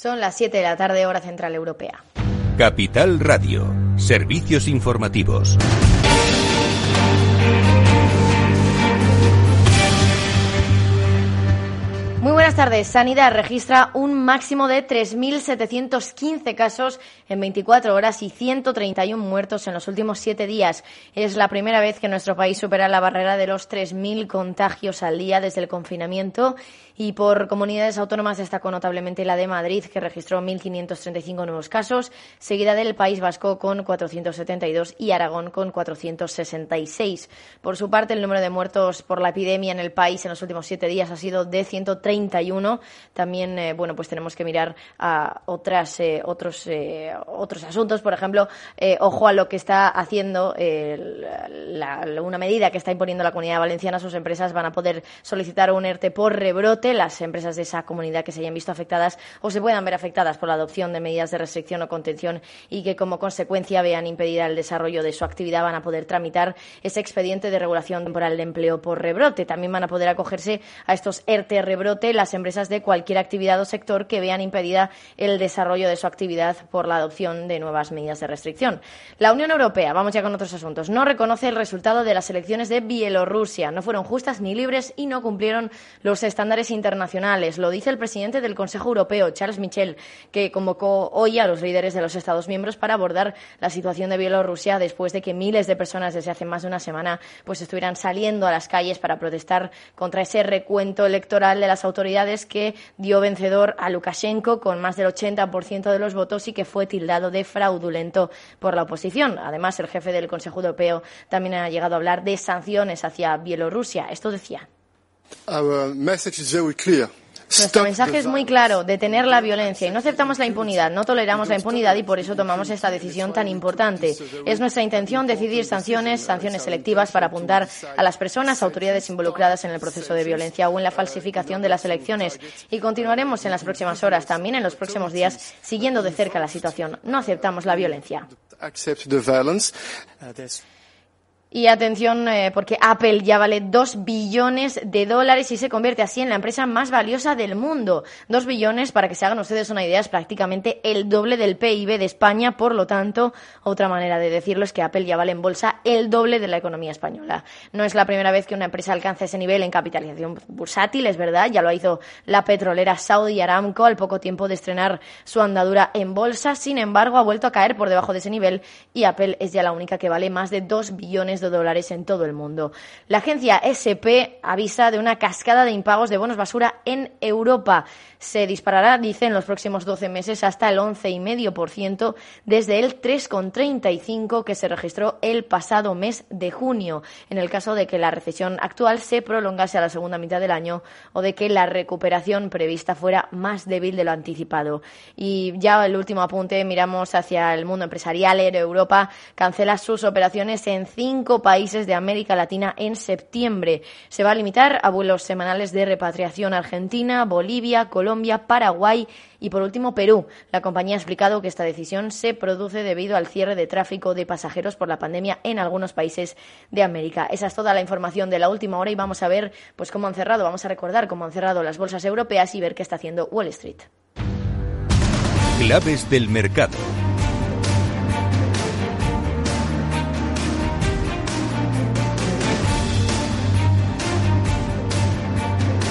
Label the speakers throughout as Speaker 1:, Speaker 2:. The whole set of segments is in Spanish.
Speaker 1: Son las 7 de la tarde, hora central europea.
Speaker 2: Capital Radio, servicios informativos.
Speaker 1: Muy buenas tardes. Sanidad registra un máximo de 3.715 casos en 24 horas y 131 muertos en los últimos siete días. Es la primera vez que nuestro país supera la barrera de los 3.000 contagios al día desde el confinamiento y por comunidades autónomas destacó notablemente la de Madrid, que registró 1.535 nuevos casos, seguida del País Vasco con 472 y Aragón con 466. Por su parte, el número de muertos por la epidemia en el país en los últimos siete días ha sido de 131. También, eh, bueno, pues tenemos que mirar a otras, eh, otros, eh, otros asuntos. Por ejemplo, ojo a lo que está haciendo una medida que está imponiendo la Comunidad Valenciana. Sus empresas van a poder solicitar un ERTE por rebrote las empresas de esa comunidad que se hayan visto afectadas o se puedan ver afectadas por la adopción de medidas de restricción o contención y que como consecuencia vean impedida el desarrollo de su actividad van a poder tramitar ese expediente de regulación temporal de empleo por rebrote. También van a poder acogerse a estos ERTE rebrote las empresas de cualquier actividad o sector que vean impedida el desarrollo de su actividad por la adopción de nuevas medidas de restricción. La Unión Europea, vamos ya con otros asuntos, no reconoce el resultado de las elecciones de Bielorrusia. No fueron justas ni libres y no cumplieron los estándares. Lo dice el presidente del Consejo Europeo, Charles Michel, que convocó hoy a los líderes de los Estados miembros para abordar la situación de Bielorrusia después de que miles de personas desde hace más de una semana pues estuvieran saliendo a las calles para protestar contra ese recuento electoral de las autoridades que dio vencedor a Lukashenko con más del 80% de los votos y que fue tildado de fraudulento por la oposición. Además, el jefe del Consejo Europeo también ha llegado a hablar de sanciones hacia Bielorrusia. Esto decía. Nuestro mensaje es muy claro, detener la violencia y no aceptamos la impunidad, no toleramos la impunidad y por eso tomamos esta decisión tan importante. Es nuestra intención decidir sanciones, sanciones selectivas para apuntar a las personas, autoridades involucradas en el proceso de violencia o en la falsificación de las elecciones y continuaremos en las próximas horas, también en los próximos días, siguiendo de cerca la situación. No aceptamos la violencia. Y atención, eh, porque Apple ya vale dos billones de dólares y se convierte así en la empresa más valiosa del mundo. Dos billones, para que se hagan ustedes una idea, es prácticamente el doble del PIB de España. Por lo tanto, otra manera de decirlo es que Apple ya vale en bolsa el doble de la economía española. No es la primera vez que una empresa alcanza ese nivel en capitalización bursátil, es verdad. Ya lo hizo la petrolera Saudi Aramco al poco tiempo de estrenar su andadura en bolsa. Sin embargo, ha vuelto a caer por debajo de ese nivel y Apple es ya la única que vale más de dos billones de dólares en todo el mundo. La agencia SP avisa de una cascada de impagos de bonos basura en Europa. Se disparará, dice, en los próximos 12 meses hasta el 11,5% desde el 3,35% que se registró el pasado mes de junio, en el caso de que la recesión actual se prolongase a la segunda mitad del año o de que la recuperación prevista fuera más débil de lo anticipado. Y ya el último apunte, miramos hacia el mundo empresarial. Europa cancela sus operaciones en cinco países de América Latina en septiembre. Se va a limitar a vuelos semanales de repatriación Argentina, Bolivia, Colombia, Paraguay y por último Perú. La compañía ha explicado que esta decisión se produce debido al cierre de tráfico de pasajeros por la pandemia en algunos países de América. Esa es toda la información de la última hora y vamos a ver pues cómo han cerrado, vamos a recordar cómo han cerrado las bolsas europeas y ver qué está haciendo Wall Street.
Speaker 2: Claves del mercado.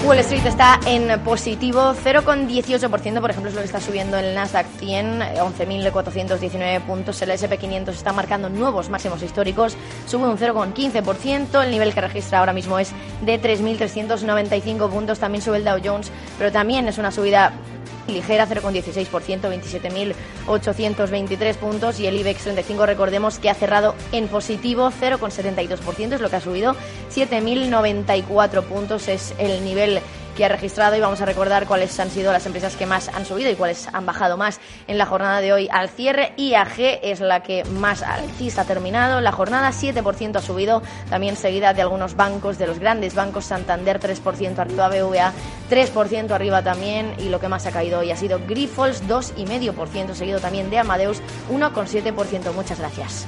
Speaker 1: Wall Street está en positivo, 0,18%, por ejemplo, es lo que está subiendo el Nasdaq 100, 11.419 puntos. El SP500 está marcando nuevos máximos históricos, sube un 0,15%. El nivel que registra ahora mismo es de 3.395 puntos. También sube el Dow Jones, pero también es una subida ligera 0,16%, 27.823 puntos y el IBEX 35 recordemos que ha cerrado en positivo 0,72%, es lo que ha subido, 7.094 puntos es el nivel que ha registrado y vamos a recordar cuáles han sido las empresas que más han subido y cuáles han bajado más en la jornada de hoy al cierre. IAG es la que más alcista ha terminado. La jornada 7% ha subido, también seguida de algunos bancos, de los grandes bancos, Santander 3% arriba, BVA 3% arriba también y lo que más ha caído hoy ha sido Grifols 2,5%, seguido también de Amadeus 1,7%. Muchas gracias.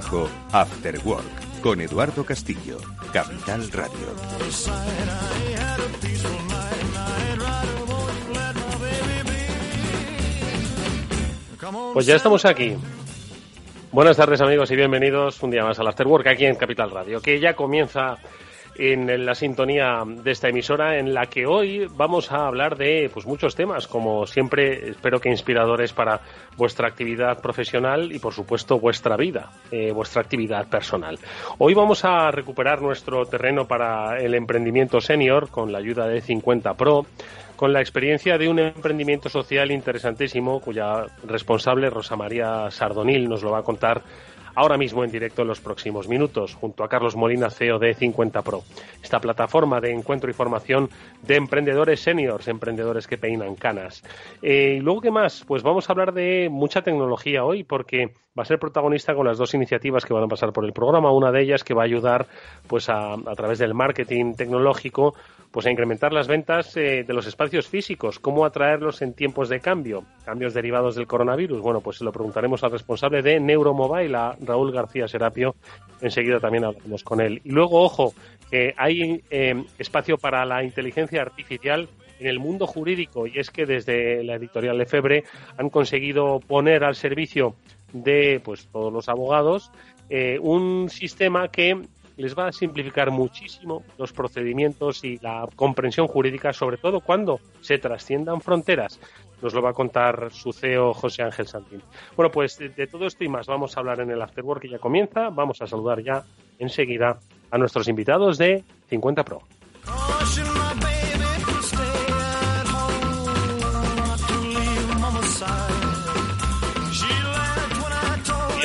Speaker 2: trabajo, After Work, con Eduardo Castillo, Capital Radio.
Speaker 3: Pues ya estamos aquí. Buenas tardes amigos y bienvenidos un día más al After Work aquí en Capital Radio, que ya comienza en la sintonía de esta emisora en la que hoy vamos a hablar de pues muchos temas, como siempre espero que inspiradores para vuestra actividad profesional y por supuesto vuestra vida, eh, vuestra actividad personal. Hoy vamos a recuperar nuestro terreno para el emprendimiento senior con la ayuda de 50 Pro con la experiencia de un emprendimiento social interesantísimo cuya responsable Rosa María Sardonil nos lo va a contar ahora mismo en directo en los próximos minutos, junto a Carlos Molina, CEO de 50 Pro. Esta plataforma de encuentro y formación de emprendedores seniors, emprendedores que peinan canas. Eh, y luego, ¿qué más? Pues vamos a hablar de mucha tecnología hoy, porque va a ser protagonista con las dos iniciativas que van a pasar por el programa. Una de ellas que va a ayudar, pues, a, a través del marketing tecnológico, pues a incrementar las ventas eh, de los espacios físicos. ¿Cómo atraerlos en tiempos de cambio? Cambios derivados del coronavirus. Bueno, pues se lo preguntaremos al responsable de Neuromobile, a Raúl García Serapio. Enseguida también hablaremos con él. Y luego, ojo, que hay eh, espacio para la inteligencia artificial en el mundo jurídico y es que desde la editorial Lefebvre han conseguido poner al servicio de pues todos los abogados eh, un sistema que les va a simplificar muchísimo los procedimientos y la comprensión jurídica, sobre todo cuando se trasciendan fronteras. Nos lo va a contar su CEO José Ángel Santín. Bueno, pues de, todo esto y más vamos a hablar en el Afterwork que ya comienza. Vamos a saludar ya enseguida a nuestros invitados de 50 Pro.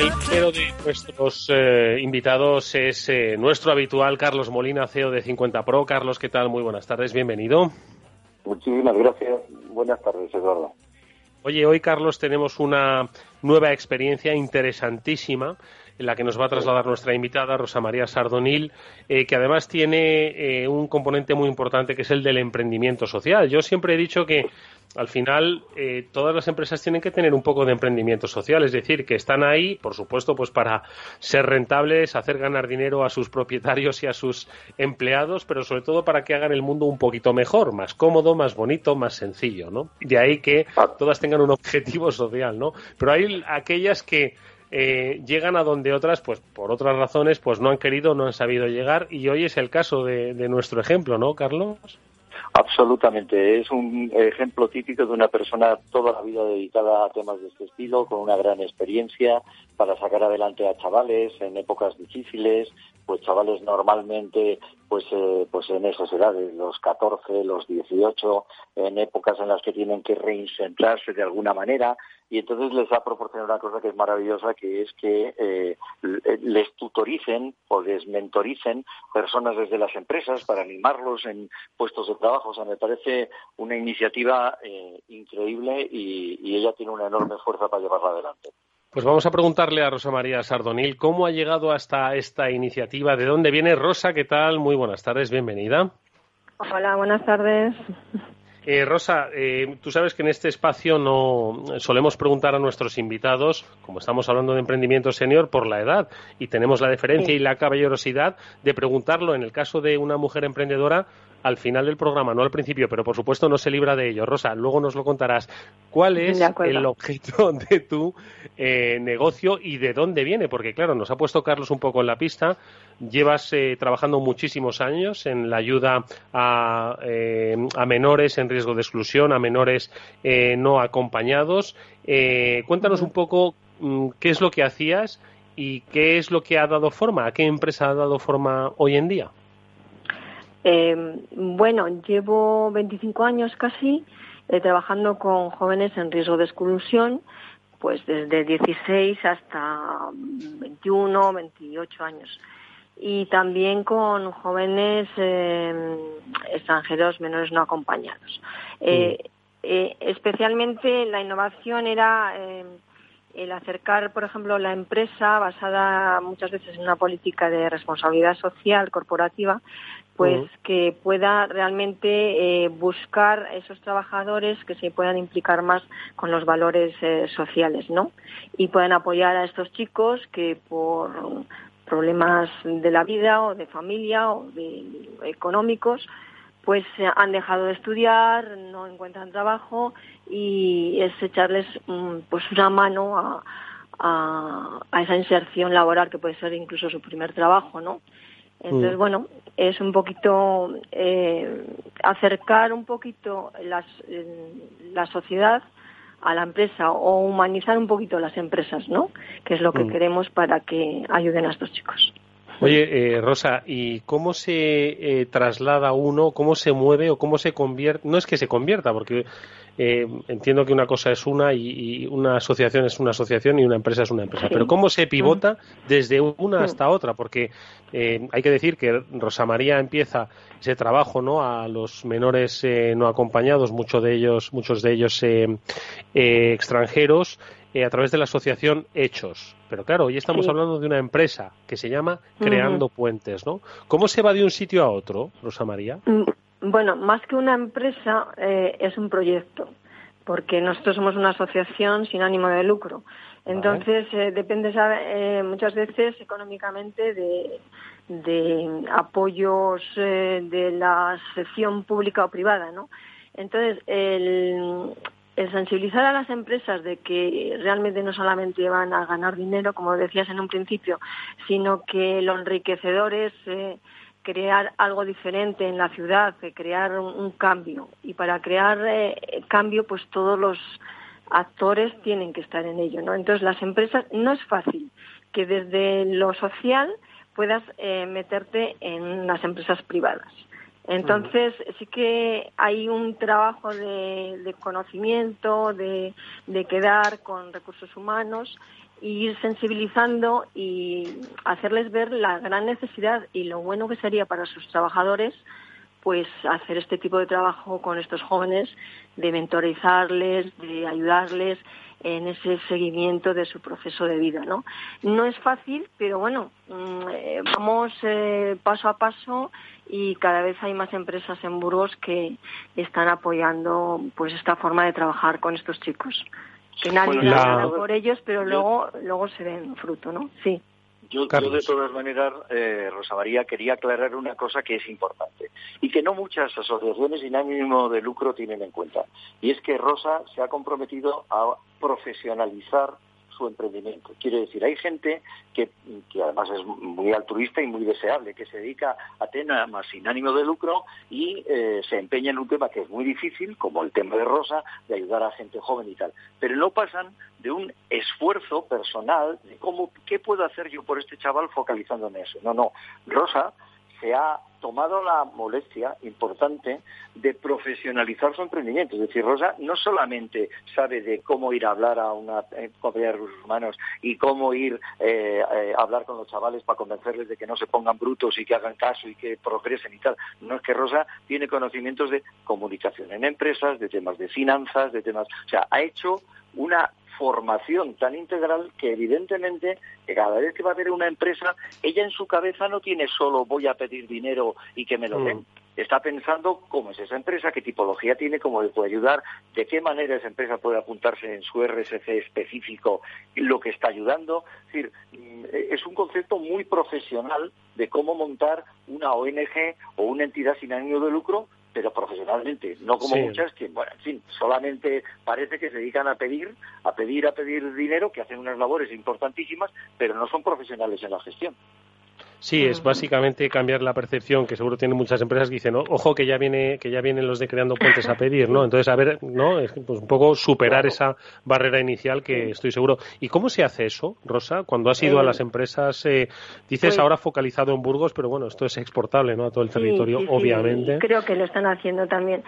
Speaker 3: El primero de nuestros eh, invitados es eh, nuestro habitual Carlos Molina, CEO de 50 Pro. Carlos, ¿qué tal? Muy buenas tardes, bienvenido.
Speaker 4: Muchísimas gracias. Buenas tardes, Eduardo.
Speaker 3: Oye, hoy, Carlos, tenemos una nueva experiencia interesantísima en la que nos va a trasladar nuestra invitada, Rosa María Sardonil, eh, que además tiene un componente muy importante que es el del emprendimiento social. Yo siempre he dicho que al final eh, todas las empresas tienen que tener un poco de emprendimiento social, es decir, que están ahí, por supuesto, pues para ser rentables, hacer ganar dinero a sus propietarios y a sus empleados, pero sobre todo para que hagan el mundo un poquito mejor, más cómodo, más bonito, más sencillo, ¿no? De ahí que todas tengan un objetivo social, ¿no? Pero hay aquellas que eh, llegan a donde otras, pues por otras razones, pues no han querido, no han sabido llegar, y hoy es el caso de, de nuestro ejemplo, ¿no, Carlos?
Speaker 4: Absolutamente, es un ejemplo típico de una persona toda la vida dedicada a temas de este estilo, con una gran experiencia para sacar adelante a chavales en épocas difíciles, pues chavales normalmente pues eh, pues en esas edades, los 14, los 18, en épocas en las que tienen que reincentrarse de alguna manera y entonces les ha proporcionado una cosa que es maravillosa, que es que eh, les tutoricen o les mentoricen personas desde las empresas para animarlos en puestos de trabajo. O sea, me parece una iniciativa eh, increíble y, y ella tiene una enorme fuerza para llevarla adelante.
Speaker 3: Pues vamos a preguntarle a Rosa María Sardonil cómo ha llegado hasta esta iniciativa, de dónde viene Rosa, ¿qué tal? Muy buenas tardes, bienvenida.
Speaker 5: Hola, buenas tardes.
Speaker 3: Eh, Rosa, eh, tú sabes que en este espacio no solemos preguntar a nuestros invitados, como estamos hablando de emprendimiento senior, por la edad y tenemos la deferencia y la caballerosidad de preguntarlo en el caso de una mujer emprendedora al final del programa, no al principio, pero por supuesto no se libra de ello. Rosa, luego nos lo contarás. ¿Cuál es el objeto de tu eh, negocio y de dónde viene? Porque claro, nos ha puesto Carlos un poco en la pista. Llevas eh, trabajando muchísimos años en la ayuda a, eh, a, menores en riesgo de exclusión, a menores no acompañados. cuéntanos un poco mm, qué es lo que hacías y qué es lo que ha dado forma, a qué empresa ha dado forma hoy en día.
Speaker 5: Eh, bueno, llevo 25 años casi eh, trabajando con jóvenes en riesgo de exclusión, pues desde 16 hasta 21, 28 años. Y también con jóvenes eh, extranjeros menores no acompañados. Eh, especialmente la innovación era el acercar, por ejemplo, la empresa basada muchas veces en una política de responsabilidad social corporativa, pues que pueda realmente eh, buscar esos trabajadores que se puedan implicar más con los valores eh, sociales, ¿no? Y puedan apoyar a estos chicos que por problemas de la vida o de familia o de económicos pues eh, han dejado de estudiar, no encuentran trabajo y es echarles mm, pues una mano a, a, esa inserción laboral que puede ser incluso su primer trabajo, ¿no? Entonces, mm. bueno, es un poquito eh, acercar un poquito las, la sociedad a la empresa o humanizar un poquito las empresas, ¿no? Que es lo que mm. queremos para que ayuden a estos chicos.
Speaker 3: Oye, eh, Rosa, ¿y cómo se eh, traslada uno, cómo se mueve o cómo se convierte? No es que se convierta, porque eh, entiendo que una cosa es una y, una asociación es una asociación y una empresa es una empresa. Pero ¿cómo se pivota desde una hasta otra? Porque hay que decir que Rosa María empieza ese trabajo ¿no? a los menores no acompañados, muchos de ellos, muchos de ellos extranjeros. Eh, a través de la asociación Hechos. Pero claro, hoy estamos hablando de una empresa que se llama Creando Puentes, ¿no? ¿Cómo se va de un sitio a otro, Rosa María? Mm,
Speaker 5: bueno, más que una empresa, eh, es un proyecto, porque nosotros somos una asociación sin ánimo de lucro. Entonces, eh, depende muchas veces económicamente de, de apoyos de la sección pública o privada, ¿no? Entonces, el, el sensibilizar a las empresas de que realmente no solamente van a ganar dinero, como decías en un principio, sino que lo enriquecedor es eh, crear algo diferente en la ciudad, crear un, cambio. Y para crear eh, cambio, pues todos los actores tienen que estar en ello, ¿no? Entonces, las empresas no es fácil que desde lo social puedas eh, meterte en las empresas privadas. Entonces, sí que hay un trabajo de, conocimiento, de, quedar con recursos humanos y ir sensibilizando y hacerles ver la gran necesidad y lo bueno que sería para sus trabajadores pues hacer este tipo de trabajo con estos jóvenes, de mentorizarles, de ayudarles en ese seguimiento de su proceso de vida, ¿no? No es fácil, pero bueno, mm, eh, vamos eh, paso a paso y cada vez hay más empresas en Burgos que están apoyando pues esta forma de trabajar con estos chicos. Que nadie por ellos, pero luego luego se ven fruto, ¿no? Sí.
Speaker 4: Yo, de todas maneras, eh, Rosa María, quería aclarar una cosa que es importante y que no muchas asociaciones sin ánimo de lucro tienen en cuenta. Y es que Rosa se ha comprometido a profesionalizar su emprendimiento. Quiero decir, hay gente que, que además es muy altruista y muy deseable, que se dedica a temas sin ánimo de lucro y eh, se empeña en un tema que es muy difícil, como el tema de Rosa, de ayudar a gente joven y tal. Pero no pasan de un esfuerzo personal de cómo, qué puedo hacer yo por este chaval focalizando en eso. No, no. Rosa se ha tomado la molestia importante de profesionalizar su emprendimiento. Es decir, Rosa no solamente sabe de cómo ir a hablar a una eh, compañía de recursos humanos y cómo ir eh, eh, a hablar con los chavales para convencerles de que no se pongan brutos y que hagan caso y que progresen y tal. No es que Rosa tiene conocimientos de comunicación en empresas, de temas de finanzas, de temas... O sea, ha hecho una formación tan integral que evidentemente cada vez que va a haber una empresa, ella en su cabeza no tiene solo voy a pedir dinero y que me lo den. Mm. Está pensando cómo es esa empresa, qué tipología tiene, cómo le puede ayudar, de qué manera esa empresa puede apuntarse en su RSC específico lo que está ayudando. Es decir, mm, es un concepto muy profesional de cómo montar una ONG o una entidad sin ánimo de lucro pero profesionalmente, no como muchas que, bueno, en fin, solamente parece que se dedican a pedir, a pedir, a pedir dinero, que hacen unas labores importantísimas, pero no son profesionales en la gestión.
Speaker 3: Sí, es básicamente cambiar la percepción que seguro tienen muchas empresas que dicen, ojo que ya viene que ya vienen los de creando puentes a pedir, ¿no? Entonces, a ver, ¿no? Pues un poco superar esa barrera inicial que estoy seguro. ¿Y cómo se hace eso, Rosa? Cuando has ido a las eh, empresas, eh, dices pues ahora focalizado en Burgos, pero bueno, esto es exportable, ¿no? A todo el territorio, obviamente.
Speaker 5: Creo que lo están haciendo también.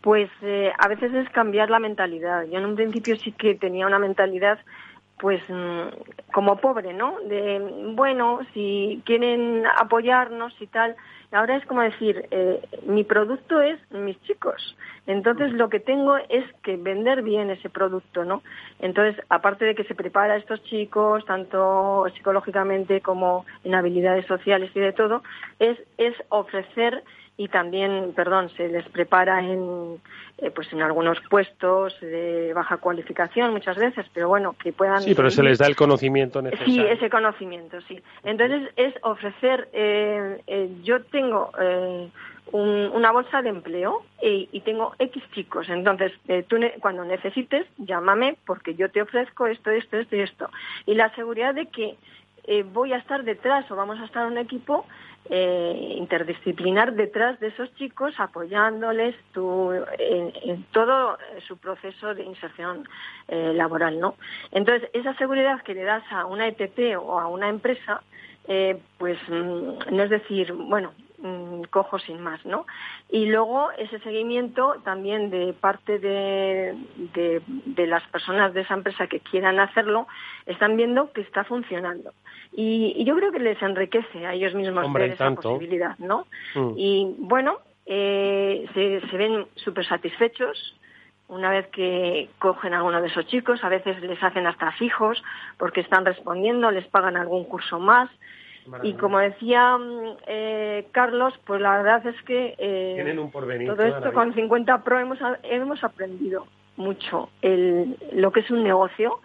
Speaker 5: Pues eh, a veces es cambiar la mentalidad. Yo en un principio sí que tenía una mentalidad pues mm, como pobre, ¿no? De, bueno, si quieren apoyarnos y tal. Ahora es como decir, eh, mi producto es mis chicos. Entonces lo que tengo es que vender bien ese producto, ¿no? Entonces, aparte de que se prepara a estos chicos, tanto psicológicamente como en habilidades sociales y de todo, es, es ofrecer y también, perdón, se les prepara en, eh, pues en algunos puestos de baja cualificación muchas veces, pero bueno, que puedan...
Speaker 3: Sí, pero se les da el conocimiento necesario.
Speaker 5: Sí, ese conocimiento, sí. Entonces es ofrecer, eh, eh, yo tengo una bolsa de empleo y, tengo X chicos, entonces tú cuando necesites, llámame porque yo te ofrezco esto, esto, esto y esto. Y la seguridad de que voy a estar detrás o vamos a estar un equipo eh, interdisciplinar detrás de esos chicos, apoyándoles en, todo su proceso de inserción eh, laboral, ¿no? Entonces, esa seguridad que le das a una ETP o a una empresa, eh, pues mm, no es decir, bueno, mm, cojo sin más, ¿no? Y luego ese seguimiento también de parte de, de, las personas de esa empresa que quieran hacerlo, están viendo que está funcionando. Y, yo creo que les enriquece a ellos mismos ver esa posibilidad, ¿no? Mm. Y bueno, eh, se, se ven súper satisfechos una vez que cogen a alguno de esos chicos, a veces les hacen hasta fijos porque están respondiendo, les pagan algún curso más. Y como decía mm, eh, Carlos, pues la verdad es que
Speaker 3: eh,
Speaker 5: todo esto con 50 Pro hemos, hemos aprendido mucho el, lo que es un negocio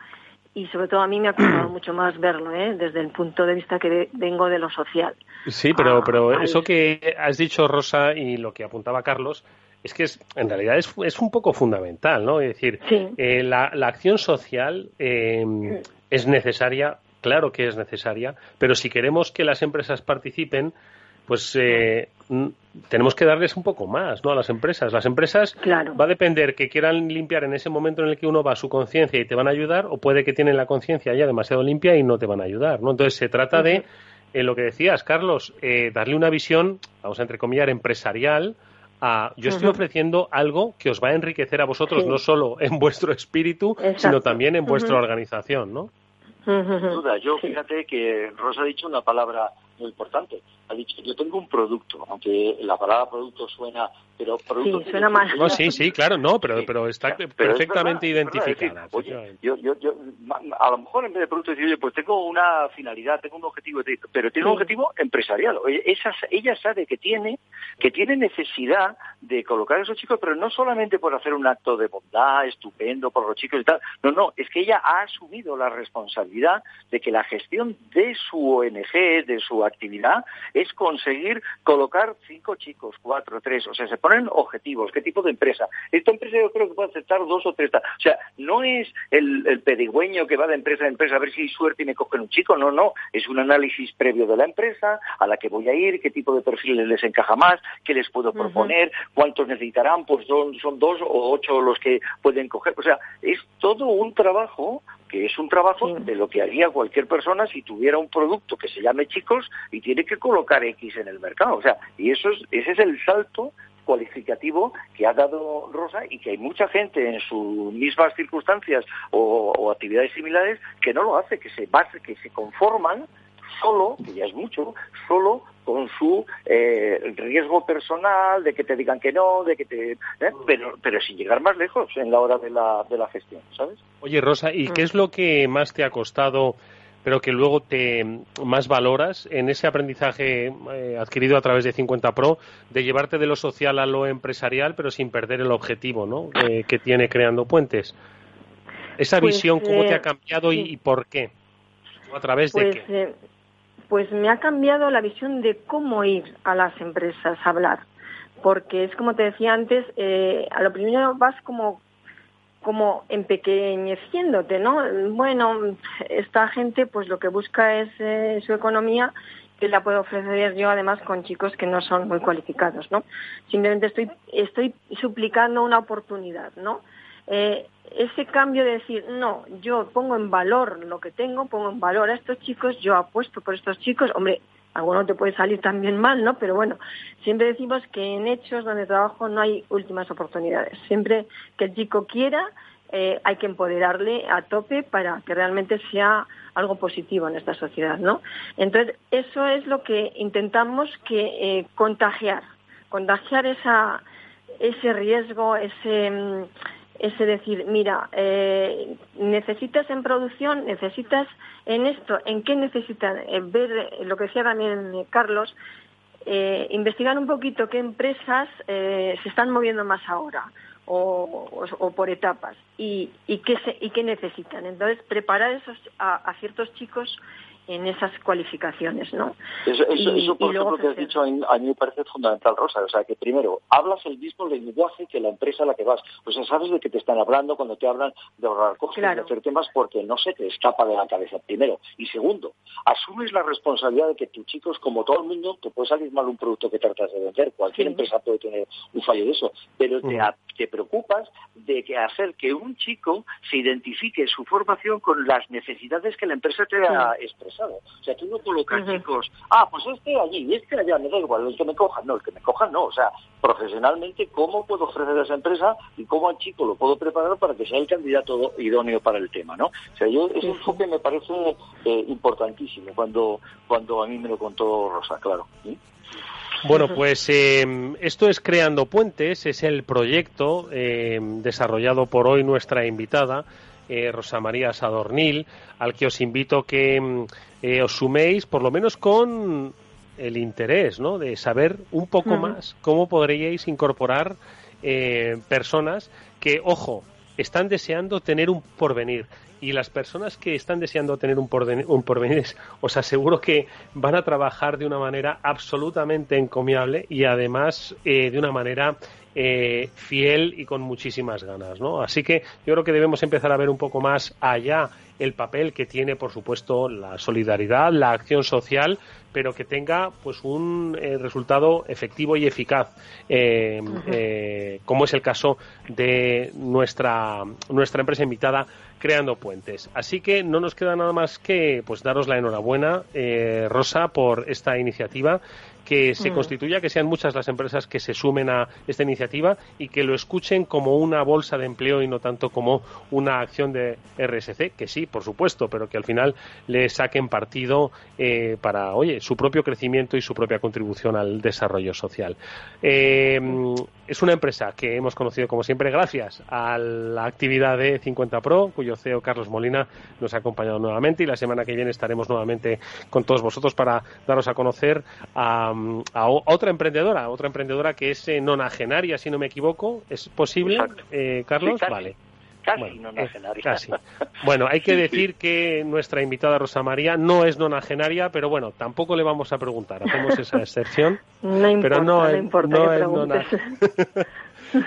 Speaker 5: y sobre todo a mí me ha costado mucho más verlo, ¿eh? desde el punto de vista que vengo de lo social.
Speaker 3: Sí, pero, ah, pero eso que has dicho, Rosa, y lo que apuntaba Carlos, es que es, en realidad es, es un poco fundamental, ¿no? Es decir, eh, la, la, acción social eh, es necesaria, claro que es necesaria, pero si queremos que las empresas participen, pues eh, tenemos que darles un poco más ¿no? a las empresas. Las empresas va a depender que quieran limpiar en ese momento en el que uno va a su conciencia y te van a ayudar, o puede que tienen la conciencia ya demasiado limpia y no te van a ayudar. ¿no? Entonces se trata de, eh, lo que decías, Carlos, eh, darle una visión, vamos a entrecomillar, empresarial. A, yo estoy ofreciendo algo que os va a enriquecer a vosotros, no solo en vuestro espíritu, sino también en vuestra organización, ¿no?
Speaker 4: Duda. Yo fíjate que Rosa ha dicho una palabra muy importante. Ha dicho, yo tengo un producto, aunque la palabra producto suena pero producto
Speaker 5: sí, suena mal.
Speaker 3: No, sí, sí, claro, no, pero, pero está perfectamente identificada.
Speaker 4: oye, yo, yo, yo, a lo mejor en vez de producto decir, pues tengo una finalidad, tengo un objetivo, pero tiene un objetivo empresarial. Esa, ella sabe que tiene, que tiene necesidad de colocar a esos chicos, pero no solamente por hacer un acto de bondad estupendo por los chicos y tal. No, no, es que ella ha asumido la responsabilidad de que la gestión de su ONG, de su actividad, es conseguir colocar cinco chicos, cuatro, tres, o sea, se ponen objetivos, qué tipo de empresa. Esta empresa yo creo que puede aceptar dos o tres. O sea, no es el, el pedigüeño que va de empresa a empresa a ver si hay suerte y me cogen un chico, no, no, es un análisis previo de la empresa, a la que voy a ir, qué tipo de perfiles les encaja más, qué les puedo proponer, cuántos necesitarán, pues son, son dos o ocho los que pueden coger. O sea, es todo un trabajo que es un trabajo de lo que haría cualquier persona si tuviera un producto que se llame chicos y tiene que colocar X en el mercado. O sea, y eso es, ese es el salto cualificativo que ha dado Rosa y que hay mucha gente en sus mismas circunstancias o, actividades similares que no lo hace, que se base, que se conforman solo, que ya es mucho, solo con su eh, riesgo personal, de que te digan que no, de que te... ¿eh? Pero, pero sin llegar más lejos en la hora de la, de la gestión, ¿sabes?
Speaker 3: Oye, Rosa, ¿y qué es lo que más te ha costado pero que luego te más valoras en ese aprendizaje eh, adquirido a través de 50 Pro de llevarte de lo social a lo empresarial, pero sin perder el objetivo ¿no? que tiene creando puentes. Esa pues, visión, ¿cómo te ha cambiado y, por qué? ¿A través de
Speaker 5: pues,
Speaker 3: qué?
Speaker 5: Pues me ha cambiado la visión de cómo ir a las empresas a hablar, porque es como te decía antes, eh, a lo primero vas como como empequeñeciéndote, ¿no? Bueno, esta gente pues lo que busca es eh, su economía que la puedo ofrecer yo además con chicos que no son muy cualificados, ¿no? Simplemente estoy, estoy suplicando una oportunidad, ¿no? Eh, ese cambio de decir, no, yo pongo en valor lo que tengo, pongo en valor a estos chicos, yo apuesto por estos chicos, hombre, alguno te puede salir también mal, ¿no? Pero bueno, siempre decimos que en hechos donde trabajo no hay últimas oportunidades. Siempre que el chico quiera, eh, hay que empoderarle a tope para que realmente sea algo positivo en esta sociedad, ¿no? Entonces, eso es lo que intentamos que eh, contagiar, contagiar esa, ese riesgo, ese mm, es decir, mira, eh, necesitas en producción, necesitas en esto, ¿en qué necesitan? Eh, ver eh, lo que decía también Carlos, investigar un poquito qué empresas se están moviendo más ahora o, por etapas y, y, qué y qué necesitan. Entonces, preparar esos, a ciertos chicos en esas cualificaciones, ¿no?
Speaker 4: Eso, eso, por ejemplo, que has dicho, a mí me parece fundamental, Rosa. O sea, que primero, hablas el mismo lenguaje que la empresa a la que vas. Pues sabes de qué te están hablando cuando te hablan de ahorrar costos, de hacer temas, porque no se te escapa de la cabeza, primero. Y segundo, asumes la responsabilidad de que tus chicos, como todo el mundo, te puede salir mal un producto que tratas de vender. Cualquier empresa puede tener un fallo de eso. Pero te, mm. te preocupas de que hacer que un chico se identifique su formación con las necesidades que la empresa te ha expresado o sea, tú no colocas chicos, ah, pues este allí este allá, me da igual, el que me cojan, no, el que me cojan no, o sea, profesionalmente, ¿cómo puedo ofrecer a esa empresa y cómo al chico lo puedo preparar para que sea el candidato idóneo para el tema, ¿no? O sea, yo, ese enfoque me parece eh, importantísimo cuando, cuando a mí me lo contó Rosa, claro.
Speaker 3: Bueno, pues em, esto es Creando Puentes, es el proyecto em, desarrollado por hoy nuestra invitada, eh, Rosa María Sadornil, al que os invito que mm, eh, os suméis, por lo menos con el interés, ¿no? De saber un poco más cómo podríais incorporar eh, personas que, ojo, están deseando tener un porvenir. Y las personas que están deseando tener un porvenir, un porvenir os aseguro que van a trabajar de una manera absolutamente encomiable y además de una manera eh, fiel y con muchísimas ganas, ¿no? Así que yo creo que debemos empezar a ver un poco más allá el papel que tiene, por supuesto, la solidaridad, la acción social, pero que tenga pues un eh, resultado efectivo y eficaz, eh, como es el caso de nuestra nuestra empresa invitada creando puentes. Así que no nos queda nada más que pues daros la enhorabuena, Rosa, por esta iniciativa que se mm. constituya, que sean muchas las empresas que se sumen a esta iniciativa y que lo escuchen como una bolsa de empleo y no tanto como una acción de RSC, que sí, por supuesto, pero que al final le saquen partido eh, para, oye, su propio crecimiento y su propia contribución al desarrollo social. Eh, es una empresa que hemos conocido, como siempre, gracias a la actividad de 50 Pro, cuyo CEO Carlos Molina nos ha acompañado nuevamente y la semana que viene estaremos nuevamente con todos vosotros para daros a conocer a a, otra emprendedora, otra emprendedora que es eh, nonagenaria, si no me equivoco. ¿Es posible, eh, Carlos? vale.
Speaker 4: casi nonagenaria.
Speaker 3: Casi. Bueno, hay que decir que nuestra invitada Rosa María no es nonagenaria, pero bueno, tampoco le vamos a preguntar, hacemos esa excepción.
Speaker 5: No importa,
Speaker 3: pero no,
Speaker 5: no importa
Speaker 3: no
Speaker 5: que
Speaker 3: es
Speaker 5: preguntes.
Speaker 3: nona-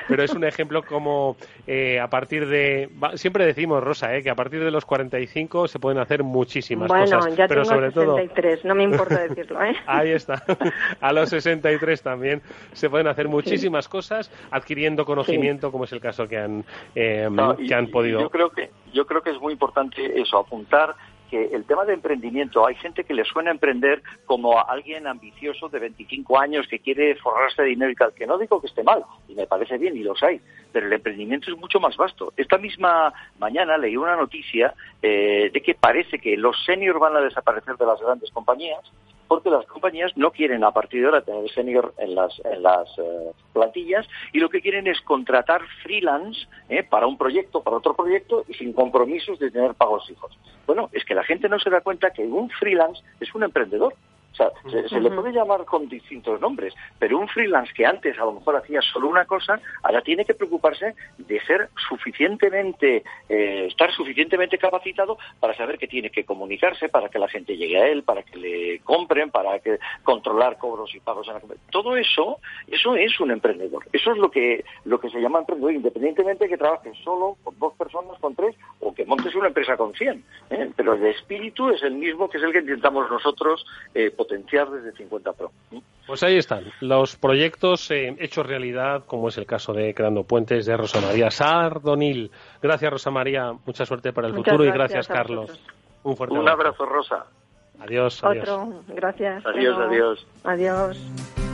Speaker 3: Pero es un ejemplo como eh, a partir de... Siempre decimos, Rosa, eh, que a partir de los 45 se pueden hacer muchísimas
Speaker 5: Bueno,
Speaker 3: cosas.
Speaker 5: ya
Speaker 3: pero
Speaker 5: tengo
Speaker 3: sobre todo...
Speaker 5: 63, no me importa decirlo, ¿eh?
Speaker 3: Ahí está. A los 63 también se pueden hacer muchísimas cosas adquiriendo conocimiento, como es el caso que han, eh,
Speaker 4: No, y-
Speaker 3: que han podido.
Speaker 4: Yo creo que yo creo que es muy importante eso, apuntar que el tema de emprendimiento, hay gente que le suena emprender como a alguien ambicioso de 25 años que quiere forrarse de dinero y tal, que no digo que esté mal, y me parece bien, y los hay, pero el emprendimiento es mucho más vasto. Esta misma mañana leí una noticia eh, de que parece que los seniors van a desaparecer de las grandes compañías porque las compañías no quieren a partir de ahora tener senior en las, en las eh, plantillas y lo que quieren es contratar freelance eh, para un proyecto, para otro proyecto y sin compromisos de tener pagos fijos. Bueno, es que la gente no se da cuenta que un freelance es un emprendedor. Sea, se, se le puede llamar con distintos nombres, pero un freelance que antes a lo mejor hacía solo una cosa, ahora tiene que preocuparse de ser suficientemente, eh, estar suficientemente capacitado para saber que tiene que comunicarse, para que la gente llegue a él, para que le compren, para que controlar cobros y pagos. En la... Todo eso, eso es un emprendedor. Eso es lo que lo que se llama emprendedor, independientemente de que trabajes solo, con dos personas, con tres, o que montes una empresa con cien. ¿eh? Pero el espíritu es el mismo que es el que intentamos nosotros eh, potenciar desde 50 Pro.
Speaker 3: Pues ahí están, los proyectos eh, hechos realidad, como es el caso de Creando Puentes de Rosa María Sardonil. Gracias, Rosa María. Mucha suerte para el
Speaker 5: Muchas
Speaker 3: futuro y
Speaker 5: gracias
Speaker 3: gracias,
Speaker 5: a
Speaker 3: Carlos. Un fuerte
Speaker 4: Un abrazo, Rosa.
Speaker 3: Adiós, adiós.
Speaker 5: Otro, gracias.
Speaker 4: Adiós, adiós.
Speaker 5: Adiós.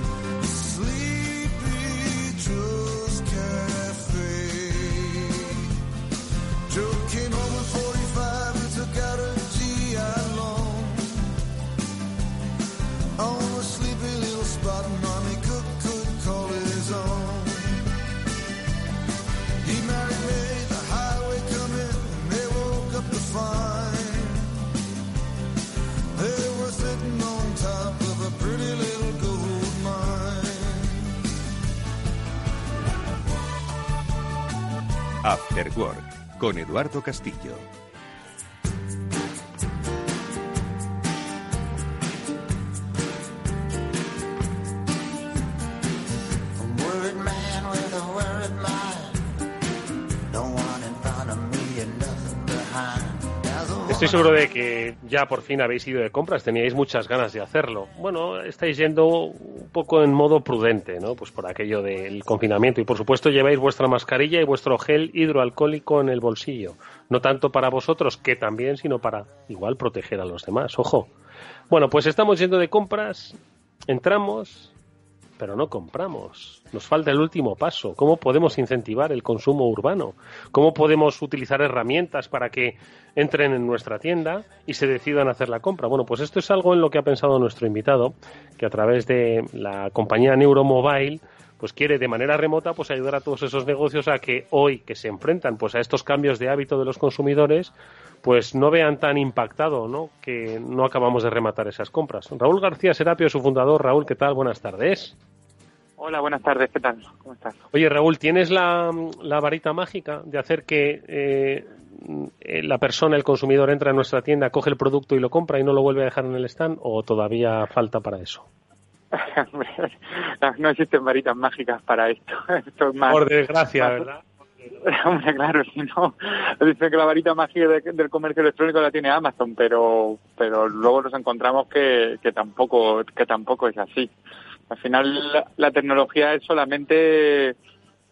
Speaker 2: Con Eduardo Castillo.
Speaker 3: Estoy seguro de que ya por fin habéis ido de compras, teníais muchas ganas de hacerlo. Bueno, estáis yendo un poco en modo prudente, ¿no? Pues por aquello del confinamiento y por supuesto lleváis vuestra mascarilla y vuestro gel hidroalcohólico en el bolsillo. No tanto para vosotros, que también, sino para igual proteger a los demás. Ojo. Bueno, pues estamos yendo de compras, entramos, pero no compramos. Nos falta el último paso. ¿Cómo podemos incentivar el consumo urbano? ¿Cómo podemos utilizar herramientas para que entren en nuestra tienda y se decidan hacer la compra? Bueno, pues esto es algo en lo que ha pensado nuestro invitado, que a través de la compañía Neuromobile pues quiere de manera remota pues ayudar a todos esos negocios a que hoy que se enfrentan pues a estos cambios de hábito de los consumidores pues no vean tan impactado ¿no? que no acabamos de rematar esas compras. Raúl García Serapio, su fundador. Raúl, ¿qué tal? Buenas tardes.
Speaker 6: Hola, buenas tardes, ¿qué tal? ¿Cómo estás?
Speaker 3: Oye, Raúl, ¿tienes la, la varita mágica de hacer que eh, la persona, el consumidor, entra a nuestra tienda, coge el producto y lo compra y no lo vuelve a dejar en el stand? ¿O todavía falta para eso?
Speaker 6: no existen varitas mágicas para esto. esto es más,
Speaker 3: Por desgracia,
Speaker 6: más-
Speaker 3: ¿verdad?
Speaker 6: Hombre, claro, si no, dicen que la varita mágica de- del comercio electrónico la tiene Amazon, pero pero luego nos encontramos que, que tampoco que tampoco es así. Al final la, la tecnología es solamente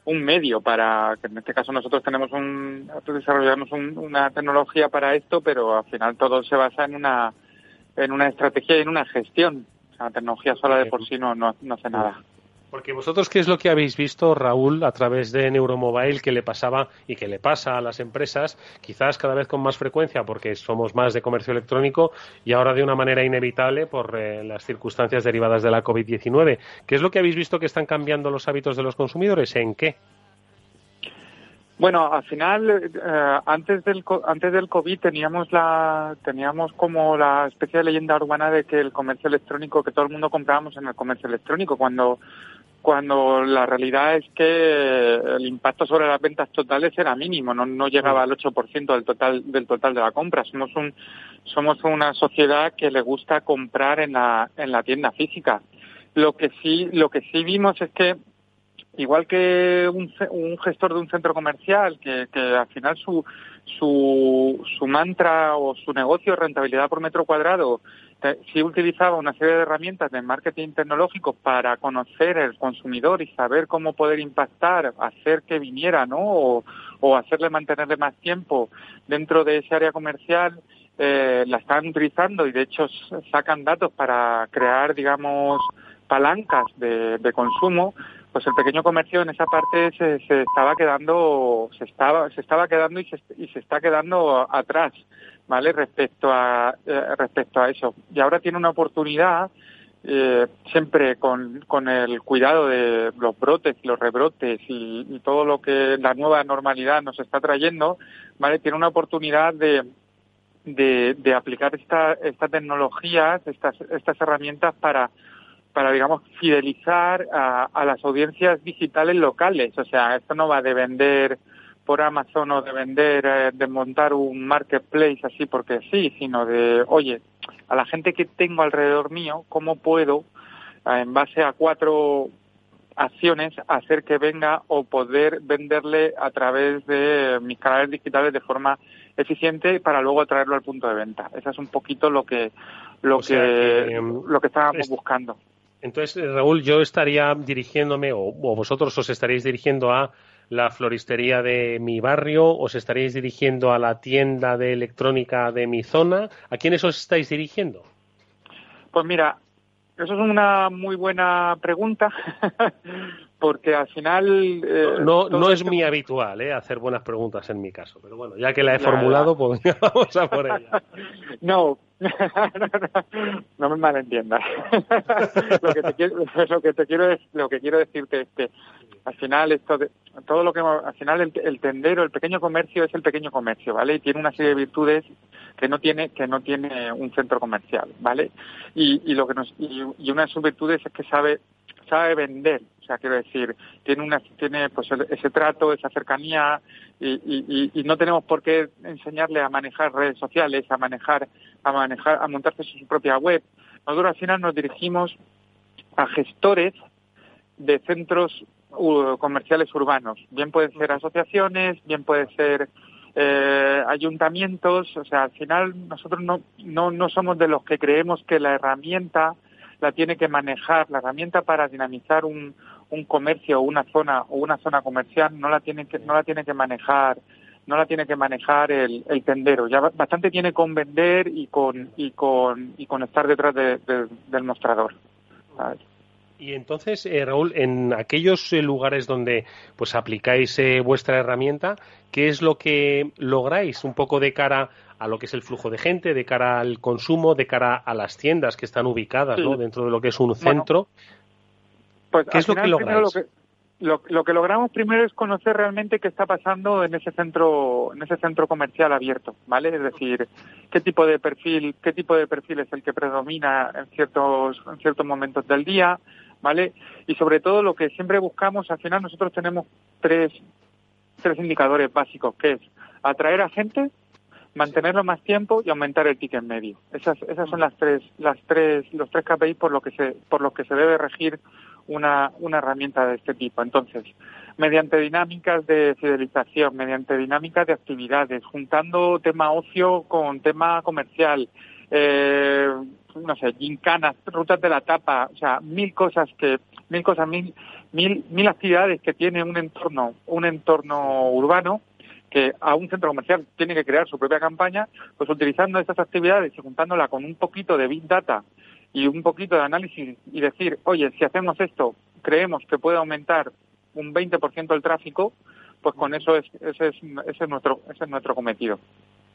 Speaker 6: un medio para que en este caso nosotros tenemos un desarrollamos un- una tecnología para esto, pero al final todo se basa en una en una estrategia y en una gestión. La tecnología sola de por sí no no, no hace nada.
Speaker 3: Porque vosotros, ¿qué es lo que habéis visto, Raúl, a través de Neuromobile que le pasaba y que le pasa a las empresas, quizás cada vez con más frecuencia, porque somos más de comercio electrónico y ahora de una manera inevitable por eh, las circunstancias derivadas de la COVID-19? ¿Qué es lo que habéis visto que están cambiando los hábitos de los consumidores? ¿En qué?
Speaker 6: Bueno, al final, eh, antes del antes del COVID teníamos la teníamos como la especie de leyenda urbana de que el comercio electrónico, que todo el mundo comprábamos en el comercio electrónico, cuando cuando la realidad es que el impacto sobre las ventas totales era mínimo, no, no llegaba al 8% del total del total de la compra. Somos un somos una sociedad que le gusta comprar en la en la tienda física. Lo que sí lo que sí vimos es que igual que un, un gestor de un centro comercial que, que al final su su, mantra o su negocio rentabilidad por metro cuadrado si utilizaba una serie de herramientas de marketing tecnológico para conocer el consumidor y saber cómo poder impactar, hacer que viniera, ¿no? O, o hacerle mantenerle más tiempo dentro de ese área comercial, eh, la están utilizando y de hecho sacan datos para crear, digamos, palancas de, de consumo, pues el pequeño comercio en esa parte se, se estaba quedando, se estaba, se estaba quedando y se, y se está quedando atrás. ¿vale? Respecto a, eh, respecto a eso. Y ahora tiene una oportunidad, eh, siempre con, el cuidado de los brotes y los rebrotes y, todo lo que la nueva normalidad nos está trayendo, ¿vale? Tiene una oportunidad de, de, de aplicar esta, estas tecnologías, estas, estas herramientas para, para, digamos, fidelizar a, a las audiencias digitales locales. O sea, esto no va de vender por Amazon o de vender, eh, de montar un marketplace así porque sí, sino de, oye, a la gente que tengo alrededor mío, ¿cómo puedo, eh, en base a cuatro acciones, hacer que venga o poder venderle a través de mis canales digitales de forma eficiente para luego traerlo al punto de venta? Esa es un poquito lo que, lo que, lo que estábamos buscando.
Speaker 3: Entonces, Raúl, yo estaría dirigiéndome, o vosotros os estaréis dirigiendo a la floristería de mi barrio? ¿Os estaréis dirigiendo a la tienda de electrónica de mi zona? ¿A quiénes os estáis dirigiendo?
Speaker 6: Pues mira, eso es una muy buena pregunta, porque al final...
Speaker 3: Eh, no no es muy habitual eh, hacer buenas preguntas en mi caso, pero bueno, ya que la he formulado, pues vamos a por ella.
Speaker 6: no, no, me malentiendas. lo, que te quiero, lo que te quiero, lo que quiero decirte es que al final esto todo lo que al final el, tendero el pequeño comercio es el pequeño comercio vale y tiene una serie de virtudes que no tiene que no tiene un centro comercial vale y, y lo que nos y, una de sus virtudes es que sabe sabe vender o sea quiero decir tiene una tiene pues ese trato esa cercanía y, y, y no tenemos por qué enseñarle a manejar redes sociales a manejar a manejar a montarse su propia web nosotros al final nos dirigimos a gestores de centros comerciales urbanos. Bien pueden ser asociaciones, bien pueden ser eh, ayuntamientos. O sea, al final nosotros no, no, no somos de los que creemos que la herramienta la tiene que manejar, la herramienta para dinamizar un, un comercio o una zona o una zona comercial no la tiene que, no la tiene que manejar no la tiene que manejar el, el tendero. Ya bastante tiene con vender y con y con y con estar detrás del mostrador.
Speaker 3: Y entonces, eh, Raúl, en aquellos eh, lugares donde pues aplicáis eh, vuestra herramienta, ¿qué es lo que lográis un poco de cara a lo que es el flujo de gente, de cara al consumo, de cara a las tiendas que están ubicadas dentro de lo que es un centro?
Speaker 6: pues ¿Qué es lo que lográis? Lo, lo, que logramos primero es conocer realmente qué está pasando en ese centro en ese centro comercial abierto vale es decir qué tipo de perfil qué tipo de perfil es el que predomina en ciertos en ciertos momentos del día ¿vale? Y sobre todo lo que siempre buscamos, al final nosotros tenemos tres, tres indicadores básicos, que es atraer a gente, mantenerlo más tiempo y aumentar el ticket medio. Esas, esas son las tres, las tres, los tres KPI por lo que se, por los que se debe regir una, una herramienta de este tipo. Entonces, mediante dinámicas de fidelización, mediante dinámicas de actividades, juntando tema ocio con tema comercial, eh, no sé, gincanas, rutas de la tapa, o sea, mil cosas que, mil cosas, mil, mil, mil actividades que tiene un entorno, un entorno urbano que a un centro comercial tiene que crear su propia campaña, pues utilizando estas actividades y juntándola con un poquito de Big Data y un poquito de análisis y decir, oye, si hacemos esto, creemos que puede aumentar un 20% el tráfico, pues con eso es, ese, es, ese es nuestro, ese es nuestro cometido.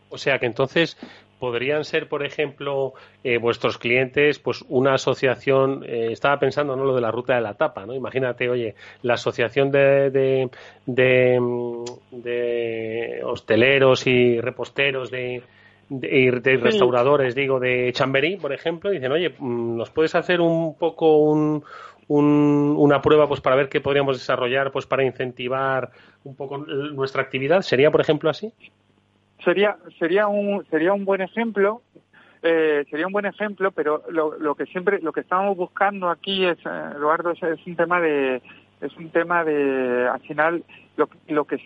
Speaker 3: O sea que entonces podrían ser, por ejemplo, eh, vuestros clientes, pues una asociación, eh, estaba pensando no lo de la ruta de la tapa, ¿no? Imagínate, oye, la asociación de, de, de, hosteleros y reposteros de, de, restauradores, digo, de Chamberí, por ejemplo, dicen, oye, mm, ¿nos puedes hacer un poco un, una prueba pues para ver qué podríamos desarrollar pues para incentivar un poco nuestra actividad? ¿Sería, por ejemplo, así?
Speaker 6: Sería, sería, un, sería un buen ejemplo. Eh, sería un buen ejemplo, pero lo, lo, que siempre, lo que estamos buscando aquí es, eh, Eduardo, es, es un tema de, es un tema de, al final, lo, lo que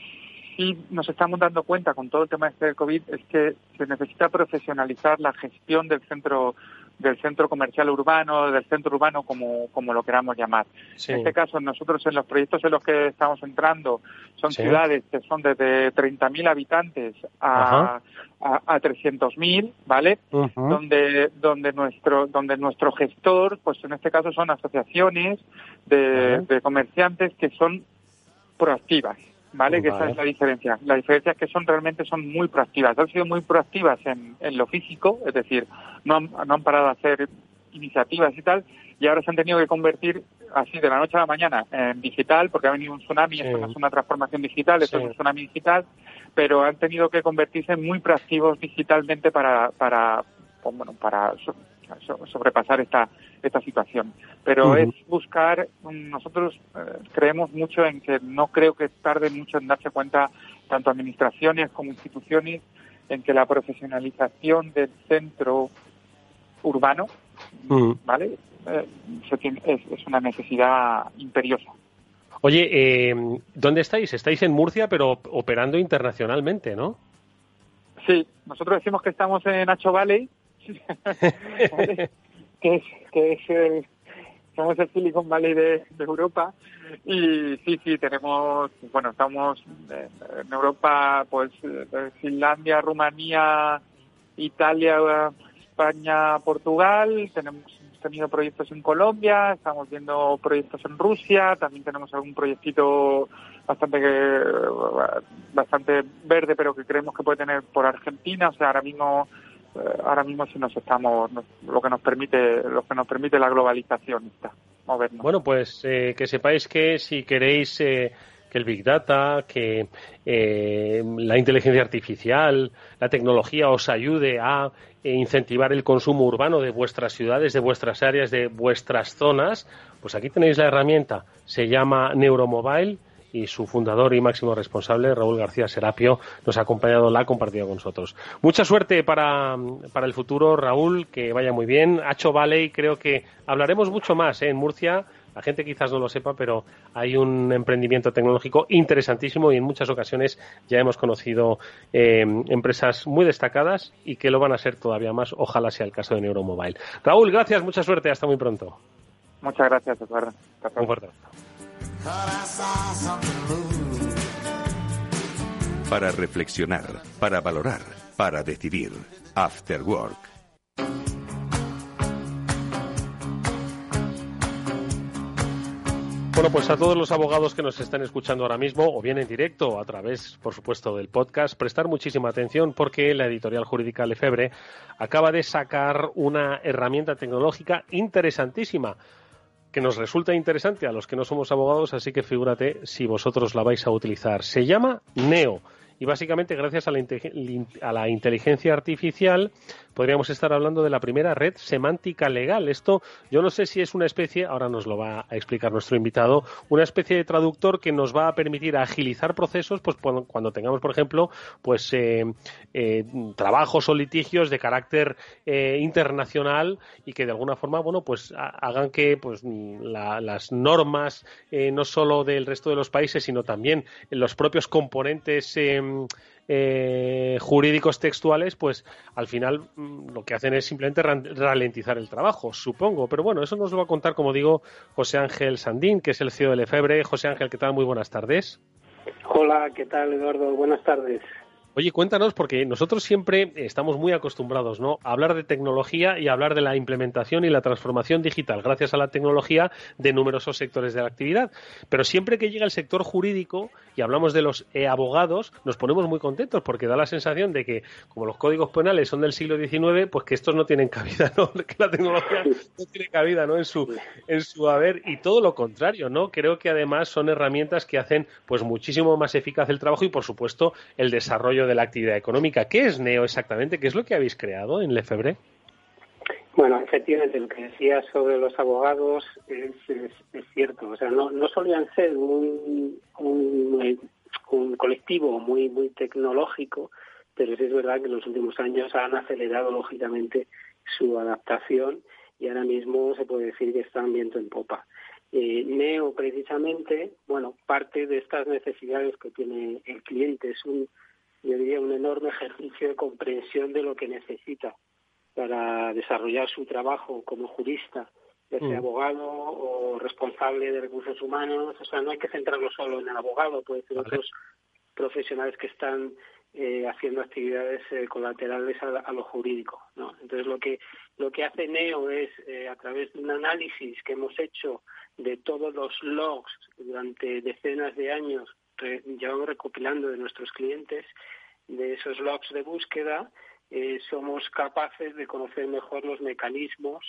Speaker 6: sí nos estamos dando cuenta con todo el tema este del COVID es que se necesita profesionalizar la gestión del centro del centro comercial urbano, del centro urbano, como, como lo queramos llamar. En este caso, nosotros en los proyectos en los que estamos entrando son ciudades que son desde 30.000 habitantes a, a, a 300.000, ¿vale? Donde, donde, nuestro, donde nuestro gestor, pues en este caso son asociaciones de, de comerciantes que son proactivas. ¿Vale? Que esa es la diferencia. La diferencia es que son realmente son muy proactivas. Han sido muy proactivas en, en lo físico, es decir, no han, no han parado a hacer iniciativas y tal, y ahora se han tenido que convertir así de la noche a la mañana en digital, porque ha venido un tsunami, esto no es una transformación digital, esto es un tsunami digital, pero han tenido que convertirse muy proactivos digitalmente para, para, pues, bueno, para sobrepasar esta, esta situación. Pero es buscar, nosotros eh, creemos mucho en que no creo que tarde mucho en darse cuenta, tanto administraciones como instituciones, en que la profesionalización del centro urbano, ¿vale? Eh, es, una necesidad imperiosa.
Speaker 3: Oye, eh, ¿dónde estáis? Estáis en Murcia, pero operando internacionalmente, ¿no?
Speaker 6: Sí, nosotros decimos que estamos en Nacho Valley, que es, que es el, el Silicon Valley de, Europa. Y sí, sí, tenemos, bueno, estamos en Europa, pues Finlandia, Rumanía, Italia, España, Portugal, tenemos tenido proyectos en Colombia, estamos viendo proyectos en Rusia, también tenemos algún proyectito bastante bastante verde, pero que creemos que puede tener por Argentina, o sea, ahora mismo ahora mismo si nos estamos lo que nos permite lo que nos permite la globalización está movernos.
Speaker 3: Bueno pues eh, que sepáis que si queréis eh, que el big data que la inteligencia artificial la tecnología os ayude a incentivar el consumo urbano de vuestras ciudades de vuestras áreas de vuestras zonas pues aquí tenéis la herramienta. Se llama Neuromobile y su fundador y máximo responsable, Raúl García Serapio, nos ha acompañado, la ha compartido con nosotros. Mucha suerte para, para el futuro, Raúl, que vaya muy bien. Hacho Valley, creo que hablaremos mucho más ¿eh? en Murcia. La gente quizás no lo sepa, pero hay un emprendimiento tecnológico interesantísimo y en muchas ocasiones ya hemos conocido eh, empresas muy destacadas y que lo van a ser todavía más. Ojalá sea el caso de Neuromobile. Raúl, gracias, mucha suerte. Hasta muy pronto.
Speaker 6: Muchas gracias, Eduardo.
Speaker 3: Un fuerte
Speaker 2: para reflexionar, para valorar, para decidir. After Work.
Speaker 3: Bueno, pues a todos los abogados que nos están escuchando ahora mismo, o bien en directo, a través, por supuesto, del podcast, prestar muchísima atención porque la editorial jurídica Lefebre acaba de sacar una herramienta tecnológica interesantísima que nos resulta interesante a los que no somos abogados, así que figúrate si vosotros la vais a utilizar. Se llama Neo y básicamente gracias a la, inteligencia artificial podríamos estar hablando de la primera red semántica legal. Esto yo no sé si es una especie, ahora nos lo va a explicar nuestro invitado, una especie de traductor que nos va a permitir agilizar procesos pues cuando, tengamos, por ejemplo, pues eh, eh, trabajos o litigios de carácter eh, internacional y que de alguna forma, bueno, pues hagan que pues las normas no solo del resto de los países, sino también los propios componentes eh, jurídicos textuales, pues al final mm, lo que hacen es simplemente ralentizar el trabajo, supongo. Pero bueno, eso nos lo va a contar, como digo, José Ángel Sandín, que es el CEO de Lefebre. José Ángel, ¿qué tal? Muy buenas tardes.
Speaker 7: Hola, ¿qué tal, Eduardo? Buenas tardes.
Speaker 3: Oye, cuéntanos, porque nosotros siempre estamos muy acostumbrados ¿no? a hablar de tecnología y a hablar de la implementación y la transformación digital gracias a la tecnología de numerosos sectores de la actividad. Pero siempre que llega el sector jurídico y hablamos de los e abogados, nos ponemos muy contentos porque da la sensación de que, como los códigos penales son del siglo XIX, pues que estos no tienen cabida, ¿no? que la tecnología no tiene cabida ¿no? en, su, en su haber y todo lo contrario. ¿no? Creo que además son herramientas que hacen pues muchísimo más eficaz el trabajo y, por supuesto, el desarrollo de la actividad económica. ¿Qué es NEO exactamente? ¿Qué es lo que habéis creado en Lefebvre?
Speaker 7: Bueno, efectivamente, lo que decía sobre los abogados es, cierto. O sea, no, no solían ser un, un, un, colectivo muy, muy tecnológico, pero sí es verdad que en los últimos años han acelerado, lógicamente, su adaptación y ahora mismo se puede decir que están viento en popa. Eh, Neo, precisamente, bueno, parte de estas necesidades que tiene el cliente es un, yo diría, un enorme ejercicio de comprensión de lo que necesita para desarrollar su trabajo como jurista, ya sea mm. abogado o responsable de recursos humanos. O sea, no hay que centrarlo solo en el abogado, puede ser otros profesionales que están eh, haciendo actividades eh, colaterales a, lo jurídico. ¿no? Entonces, lo que, lo que hace NEO es, eh, a través de un análisis que hemos hecho de todos los logs durante decenas de años, llevamos recopilando de nuestros clientes, de esos logs de búsqueda, eh, somos capaces de conocer mejor los mecanismos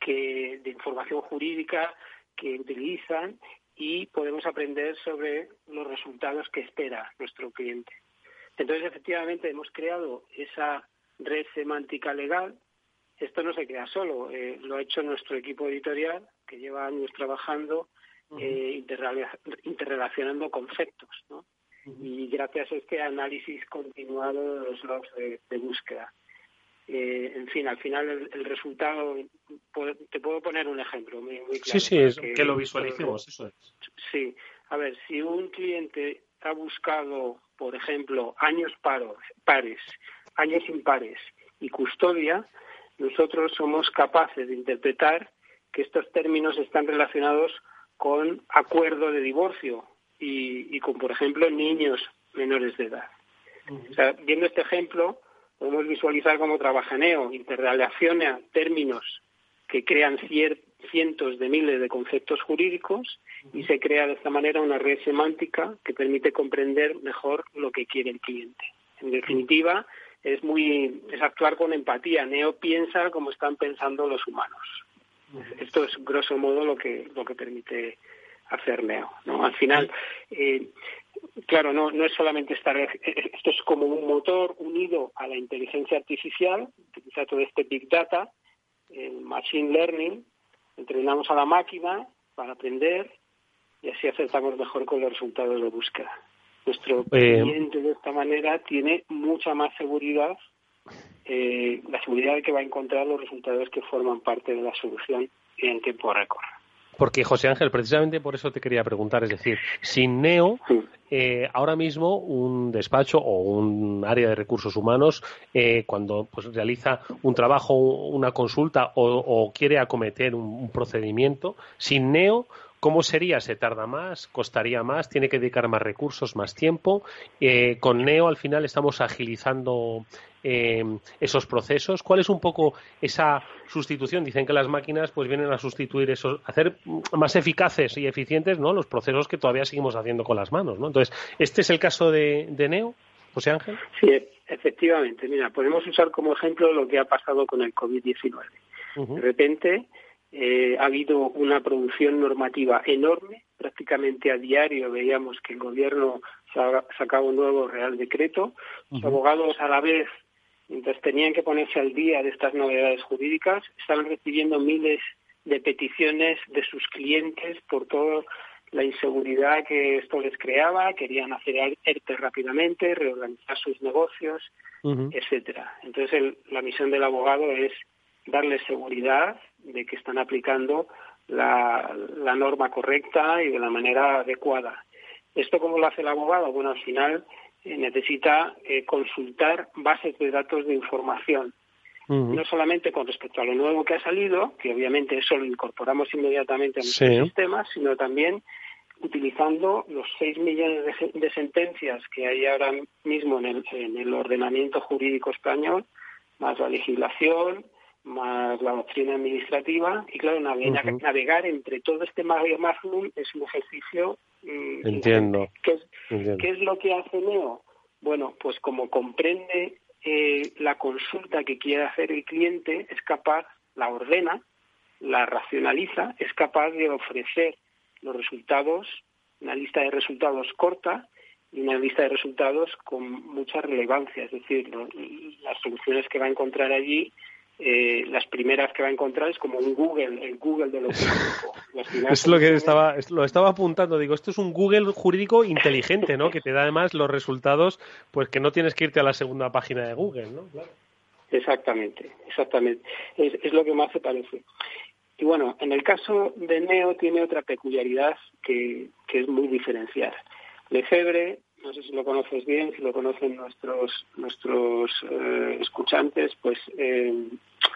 Speaker 7: que, de información jurídica que utilizan y podemos aprender sobre los resultados que espera nuestro cliente. Entonces, efectivamente, hemos creado esa red semántica legal. Esto no se crea solo, eh, lo ha hecho nuestro equipo editorial, que lleva años trabajando, eh, interrelacionando conceptos. ¿no? y gracias a este análisis continuado de los logs de, búsqueda. Eh, en fin, al final el, resultado, te puedo poner un ejemplo muy, claro.
Speaker 3: Sí, sí, es que, lo visualicemos, eso es.
Speaker 7: Sí, a ver, si un cliente ha buscado, por ejemplo, años paros, pares, años impares y custodia, nosotros somos capaces de interpretar que estos términos están relacionados con acuerdo de divorcio y, con, por ejemplo, niños menores de edad. O sea, viendo este ejemplo, podemos visualizar cómo trabaja NEO, interrelaciona términos que crean cientos de miles de conceptos jurídicos y se crea de esta manera una red semántica que permite comprender mejor lo que quiere el cliente. En definitiva, es muy es actuar con empatía. Neo piensa como están pensando los humanos. Esto es grosso modo lo que lo que permite hacer Neo. ¿no? Al final, eh, claro, no, no es solamente estar, esto es como un motor unido a la inteligencia artificial, utiliza todo este Big Data, el Machine Learning, entrenamos a la máquina para aprender y así acertamos mejor con los resultados de búsqueda. Nuestro eh, cliente de esta manera tiene mucha más seguridad, eh, la seguridad de que va a encontrar los resultados que forman parte de la solución en tiempo récord.
Speaker 3: Porque, José Ángel, precisamente por eso te quería preguntar, es decir, sin Neo, eh, ahora mismo un despacho o un área de recursos humanos, eh, cuando pues, realiza un trabajo, una consulta o, quiere acometer un, procedimiento, sin Neo, ¿Cómo sería? ¿Se tarda más? ¿Costaría más? ¿Tiene que dedicar más recursos, más tiempo? Eh, con Neo al final estamos agilizando eh, esos procesos. ¿Cuál es un poco esa sustitución? Dicen que las máquinas pues vienen a sustituir esos, hacer más eficaces y eficientes ¿no? los procesos que todavía seguimos haciendo con las manos. ¿no? Entonces, ¿este es el caso de, Neo, José Ángel?
Speaker 7: Sí, efectivamente. Mira, podemos usar como ejemplo lo que ha pasado con el COVID-19. De repente eh, ha habido una producción normativa enorme, prácticamente a diario veíamos que el gobierno sacaba un nuevo Real Decreto, los abogados a la vez, mientras tenían que ponerse al día de estas novedades jurídicas, estaban recibiendo miles de peticiones de sus clientes por toda la inseguridad que esto les creaba, querían hacer ERTE rápidamente, reorganizar sus negocios, etcétera. Entonces la misión del abogado es darles seguridad de que están aplicando la, norma correcta y de la manera adecuada. ¿Esto cómo lo hace el abogado? Bueno, al final necesita eh, consultar bases de datos de información. No solamente con respecto a lo nuevo que ha salido, que obviamente eso lo incorporamos inmediatamente a nuestros sistemas, sino también utilizando los 6 millones de, sentencias que hay ahora mismo en el, en el ordenamiento jurídico español, más la legislación, más la doctrina administrativa y claro navegar, entre todo este Mario Magnum es un ejercicio
Speaker 3: entiendo
Speaker 7: ¿Qué es, ¿qué es lo que hace Neo? bueno pues como comprende eh, la consulta que quiere hacer el cliente es capaz la ordena la racionaliza es capaz de ofrecer los resultados una lista de resultados corta y una lista de resultados con mucha relevancia, es decir, las soluciones que va a encontrar allí eh, las primeras que va a encontrar es como un Google, el Google de lo jurídico.
Speaker 3: es lo que estaba, lo estaba apuntando. Digo, esto es un Google jurídico inteligente, ¿no? que te da además los resultados, pues que no tienes que irte a la segunda página de Google, ¿no?
Speaker 7: Exactamente, exactamente. Es, es lo que más se parece. Y bueno, en el caso de Neo tiene otra peculiaridad que, que es muy diferencial. Lefebvre no sé si lo conoces bien, si lo conocen nuestros nuestros eh, escuchantes, pues eh,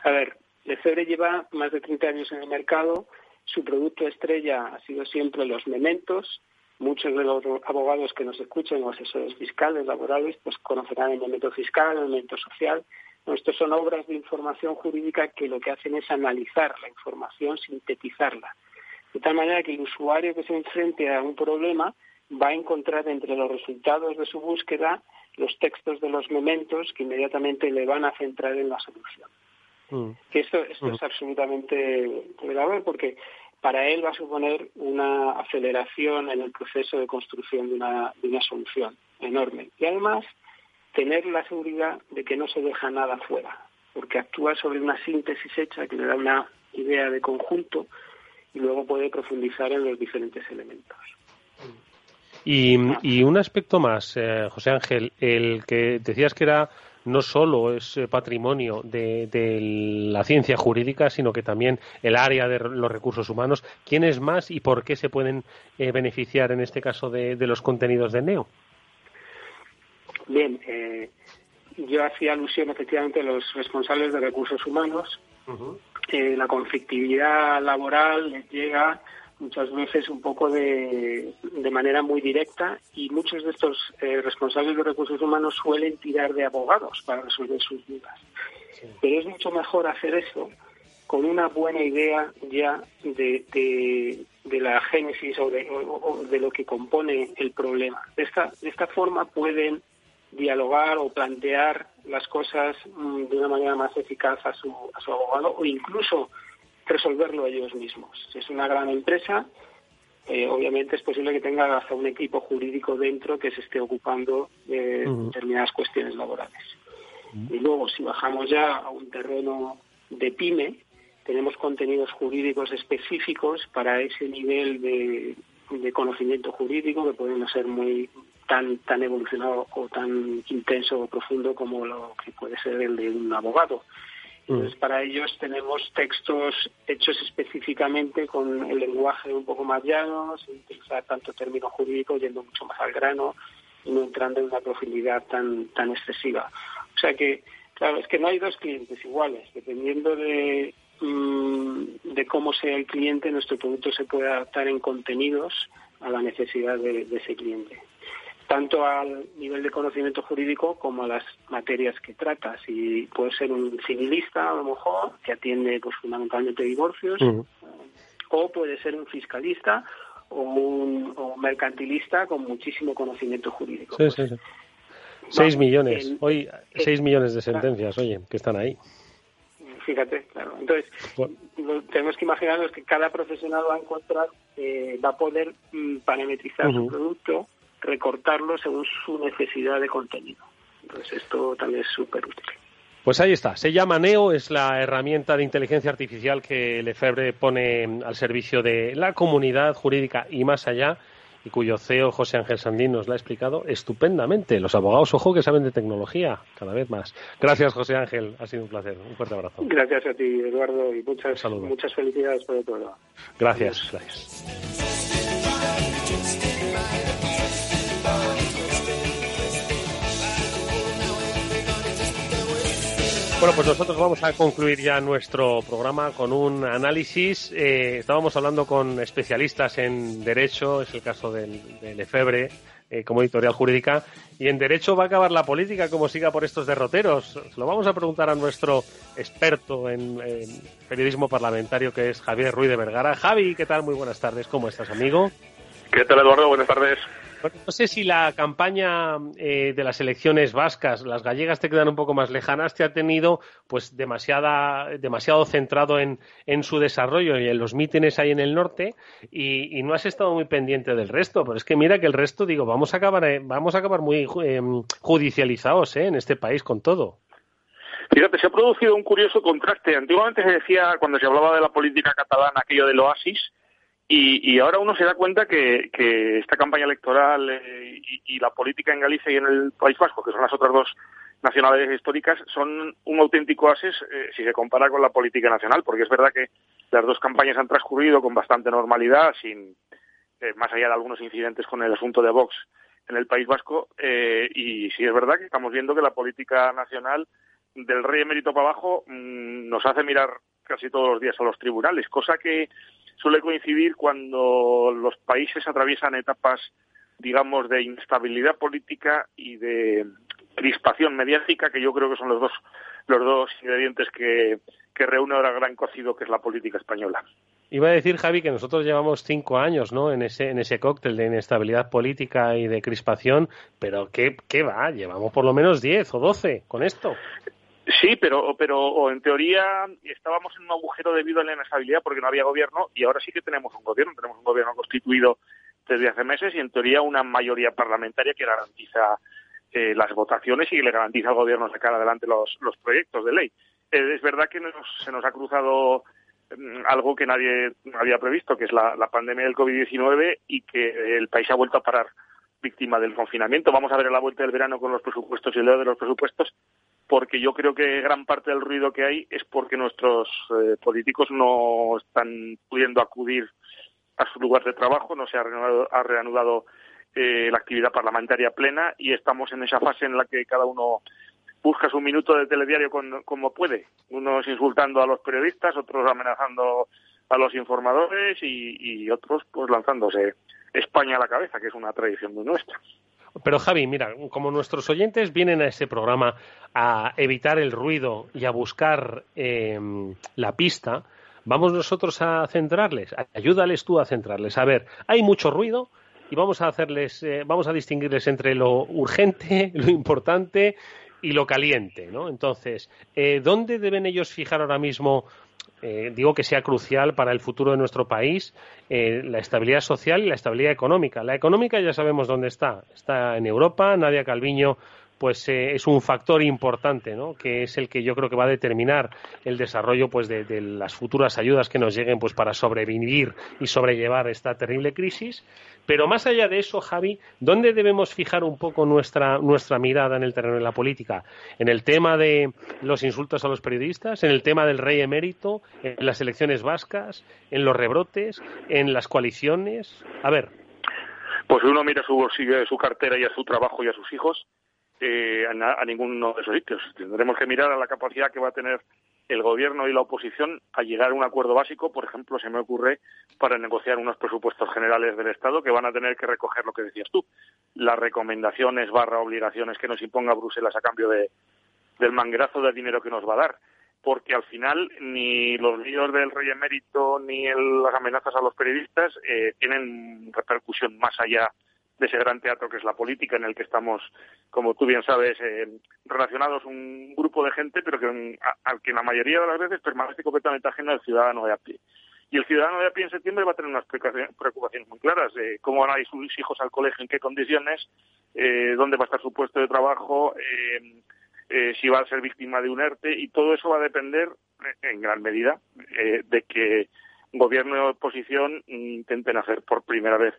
Speaker 7: a ver, Lefebvre lleva más de 30 años en el mercado, su producto estrella ha sido siempre los mementos, muchos de los abogados que nos escuchen o asesores fiscales, laborales, pues conocerán el memento fiscal, el memento social. Estos son obras de información jurídica que lo que hacen es analizar la información, sintetizarla, de tal manera que el usuario que se enfrente a un problema va a encontrar entre los resultados de su búsqueda los textos de los mementos que inmediatamente le van a centrar en la solución. Mm. esto, esto es mm. absolutamente grave porque para él va a suponer una aceleración en el proceso de construcción de una, de una solución enorme. Y además, tener la seguridad de que no se deja nada fuera, porque actúa sobre una síntesis hecha que le da una idea de conjunto y luego puede profundizar en los diferentes elementos.
Speaker 3: Y, un aspecto más, eh, José Ángel, el que decías que era no solo es eh, patrimonio de, la ciencia jurídica, sino que también el área de los recursos humanos. ¿Quién es más y por qué se pueden eh, beneficiar en este caso de, los contenidos de NEO?
Speaker 7: Bien, yo hacía alusión efectivamente a los responsables de recursos humanos. la conflictividad laboral les llega muchas veces un poco de, de manera muy directa y muchos de estos eh, responsables de recursos humanos suelen tirar de abogados para resolver sus dudas. Pero es mucho mejor hacer eso con una buena idea ya de, de, la génesis o de, de, lo que compone el problema. De esta, de esta forma pueden dialogar o plantear las cosas mm, de una manera más eficaz a su, a su abogado o incluso resolverlo ellos mismos. Si es una gran empresa, eh, obviamente es posible que tenga hasta un equipo jurídico dentro que se esté ocupando de determinadas cuestiones laborales. Y luego, si bajamos ya a un terreno de pyme, tenemos contenidos jurídicos específicos para ese nivel de, de conocimiento jurídico que pueden ser muy tan tan evolucionado o tan intenso o profundo como lo que puede ser el de un abogado. Entonces, mm. para ellos tenemos textos hechos específicamente con el lenguaje un poco más llano, sin utilizar tanto término jurídico, yendo mucho más al grano y no entrando en una profundidad tan, tan excesiva. O sea que, claro, es que no hay dos clientes iguales. Dependiendo de, mm, de cómo sea el cliente, nuestro producto se puede adaptar en contenidos a la necesidad de ese cliente tanto al nivel de conocimiento jurídico como a las materias que trata. Si puede ser un civilista, a lo mejor, que atiende pues fundamentalmente divorcios, o puede ser un fiscalista o un mercantilista con muchísimo conocimiento jurídico.
Speaker 3: Sí, sí, sí. Seis millones, hoy seis millones de sentencias, oye, que están ahí.
Speaker 7: Fíjate, claro. Entonces, tenemos que imaginarnos que cada profesional va a encontrar, eh, va a poder mm, parametrizar su producto recortarlo según su necesidad de contenido. Entonces esto también es súper útil.
Speaker 3: Pues ahí está. Se llama Neo, es la herramienta de inteligencia artificial que Lefebvre pone al servicio de la comunidad jurídica y más allá, y cuyo CEO José Ángel Sandín nos la ha explicado estupendamente. Los abogados, ojo, que saben de tecnología, cada vez más. Gracias, José Ángel. Ha sido un placer. Un fuerte abrazo.
Speaker 7: Gracias a ti, Eduardo, y muchas, muchas felicidades por todo.
Speaker 3: Gracias. gracias. Bueno, pues nosotros vamos a concluir ya nuestro programa con un análisis. Eh, estábamos hablando con especialistas en Derecho, es el caso del, Efebre, eh, como editorial jurídica, y en Derecho va a acabar la política como siga por estos derroteros. Lo vamos a preguntar a nuestro experto en, en periodismo parlamentario, que es Javier Ruiz de Vergara. Javi, ¿qué tal? Muy buenas tardes. ¿Cómo estás, amigo?
Speaker 8: ¿Qué tal, Eduardo? Buenas tardes.
Speaker 3: No sé si la campaña eh, de las elecciones vascas, las gallegas te quedan un poco más lejanas, te ha tenido pues demasiada, demasiado centrado en, en su desarrollo y en los mítines ahí en el norte y, no has estado muy pendiente del resto. Pero es que mira que el resto, digo, vamos a acabar, eh, vamos a acabar muy eh, judicializados en este país con todo.
Speaker 8: Fíjate, se ha producido un curioso contraste. Antiguamente se decía, cuando se hablaba de la política catalana, aquello del oasis, y, ahora uno se da cuenta que, esta campaña electoral eh, y, la política en Galicia y en el País Vasco, que son las otras dos nacionalidades históricas, son un auténtico oasis eh, si se compara con la política nacional, porque es verdad que las dos campañas han transcurrido con bastante normalidad, sin eh, más allá de algunos incidentes con el asunto de Vox en el País Vasco, y sí es verdad que estamos viendo que la política nacional del rey emérito para abajo mm, nos hace mirar casi todos los días a los tribunales, cosa que suele coincidir cuando los países atraviesan etapas, digamos, de inestabilidad política y de crispación mediática, que yo creo que son los dos, los dos ingredientes que, que reúne ahora gran cocido, que es la política española.
Speaker 3: Iba a decir, Javi, que nosotros llevamos cinco años ¿no? en, ese, en ese cóctel de inestabilidad política y de crispación, pero ¿qué, qué va? Llevamos por lo menos diez o doce con esto.
Speaker 8: Sí, pero, pero en teoría estábamos en un agujero debido a la inestabilidad porque no había gobierno y ahora sí que tenemos un gobierno, tenemos un gobierno constituido desde hace meses y en teoría una mayoría parlamentaria que garantiza eh, las votaciones y que le garantiza al gobierno sacar adelante los, los proyectos de ley. Eh, es verdad que se nos ha cruzado mm, algo que nadie había previsto, que es la, pandemia del COVID-19 y que el país ha vuelto a parar víctima del confinamiento. Vamos a ver la vuelta del verano con los presupuestos y el leo de los presupuestos porque yo creo que gran parte del ruido que hay es porque nuestros eh, políticos no están pudiendo acudir a su lugar de trabajo, no se ha reanudado, ha reanudado eh, la actividad parlamentaria plena y estamos en esa fase en la que cada uno busca su minuto de telediario como puede, unos insultando a los periodistas, otros amenazando a los informadores y, y otros pues lanzándose España a la cabeza, que es una tradición muy nuestra.
Speaker 3: Pero Javi, mira, como nuestros oyentes vienen a ese programa a evitar el ruido y a buscar em, la pista, vamos nosotros a centrarles, ayúdales tú a centrarles. A ver, hay mucho ruido y vamos a hacerles, eh, vamos a distinguirles entre lo urgente, lo importante y lo caliente, ¿no? Entonces, eh, ¿dónde deben ellos fijar ahora mismo eh, digo que sea crucial para el futuro de nuestro país eh, la estabilidad social y la estabilidad económica. La económica ya sabemos dónde está. Está en Europa. Nadia Calviño pues eh, es un factor importante, ¿no? Que es el que yo creo que va a determinar el desarrollo, pues, de, las futuras ayudas que nos lleguen, pues, para sobrevivir y sobrellevar esta terrible crisis. Pero más allá de eso, Javi, ¿dónde debemos fijar un poco nuestra nuestra mirada en el terreno de la política? En el tema de los insultos a los periodistas, en el tema del rey emérito, en las elecciones vascas, en los rebrotes, en las coaliciones. A ver.
Speaker 8: Pues uno mira su su cartera y a su trabajo y a sus hijos eh, a, ninguno de esos sitios. Tendremos que mirar a la capacidad que va a tener el gobierno y la oposición a llegar a un acuerdo básico, por ejemplo, se me ocurre para negociar unos presupuestos generales del Estado que van a tener que recoger lo que decías tú, las recomendaciones barra obligaciones que nos imponga Bruselas a cambio de, del manguerazo de dinero que nos va a dar. Porque al final ni los líos del rey emérito ni las amenazas a los periodistas eh, tienen repercusión más allá de ese gran teatro que es la política, en el que estamos, como tú bien sabes, eh, relacionados un grupo de gente, pero que al que la mayoría de las veces permanece completamente ajeno al ciudadano de a pie. Y el ciudadano de a pie en septiembre va a tener unas preocupaciones muy claras de cómo van a ir sus hijos al colegio, en qué condiciones, eh, dónde va a estar su puesto de trabajo, eh, eh, si va a ser víctima de un ERTE, y todo eso va a depender, en gran medida, de que gobierno y oposición intenten hacer por primera vez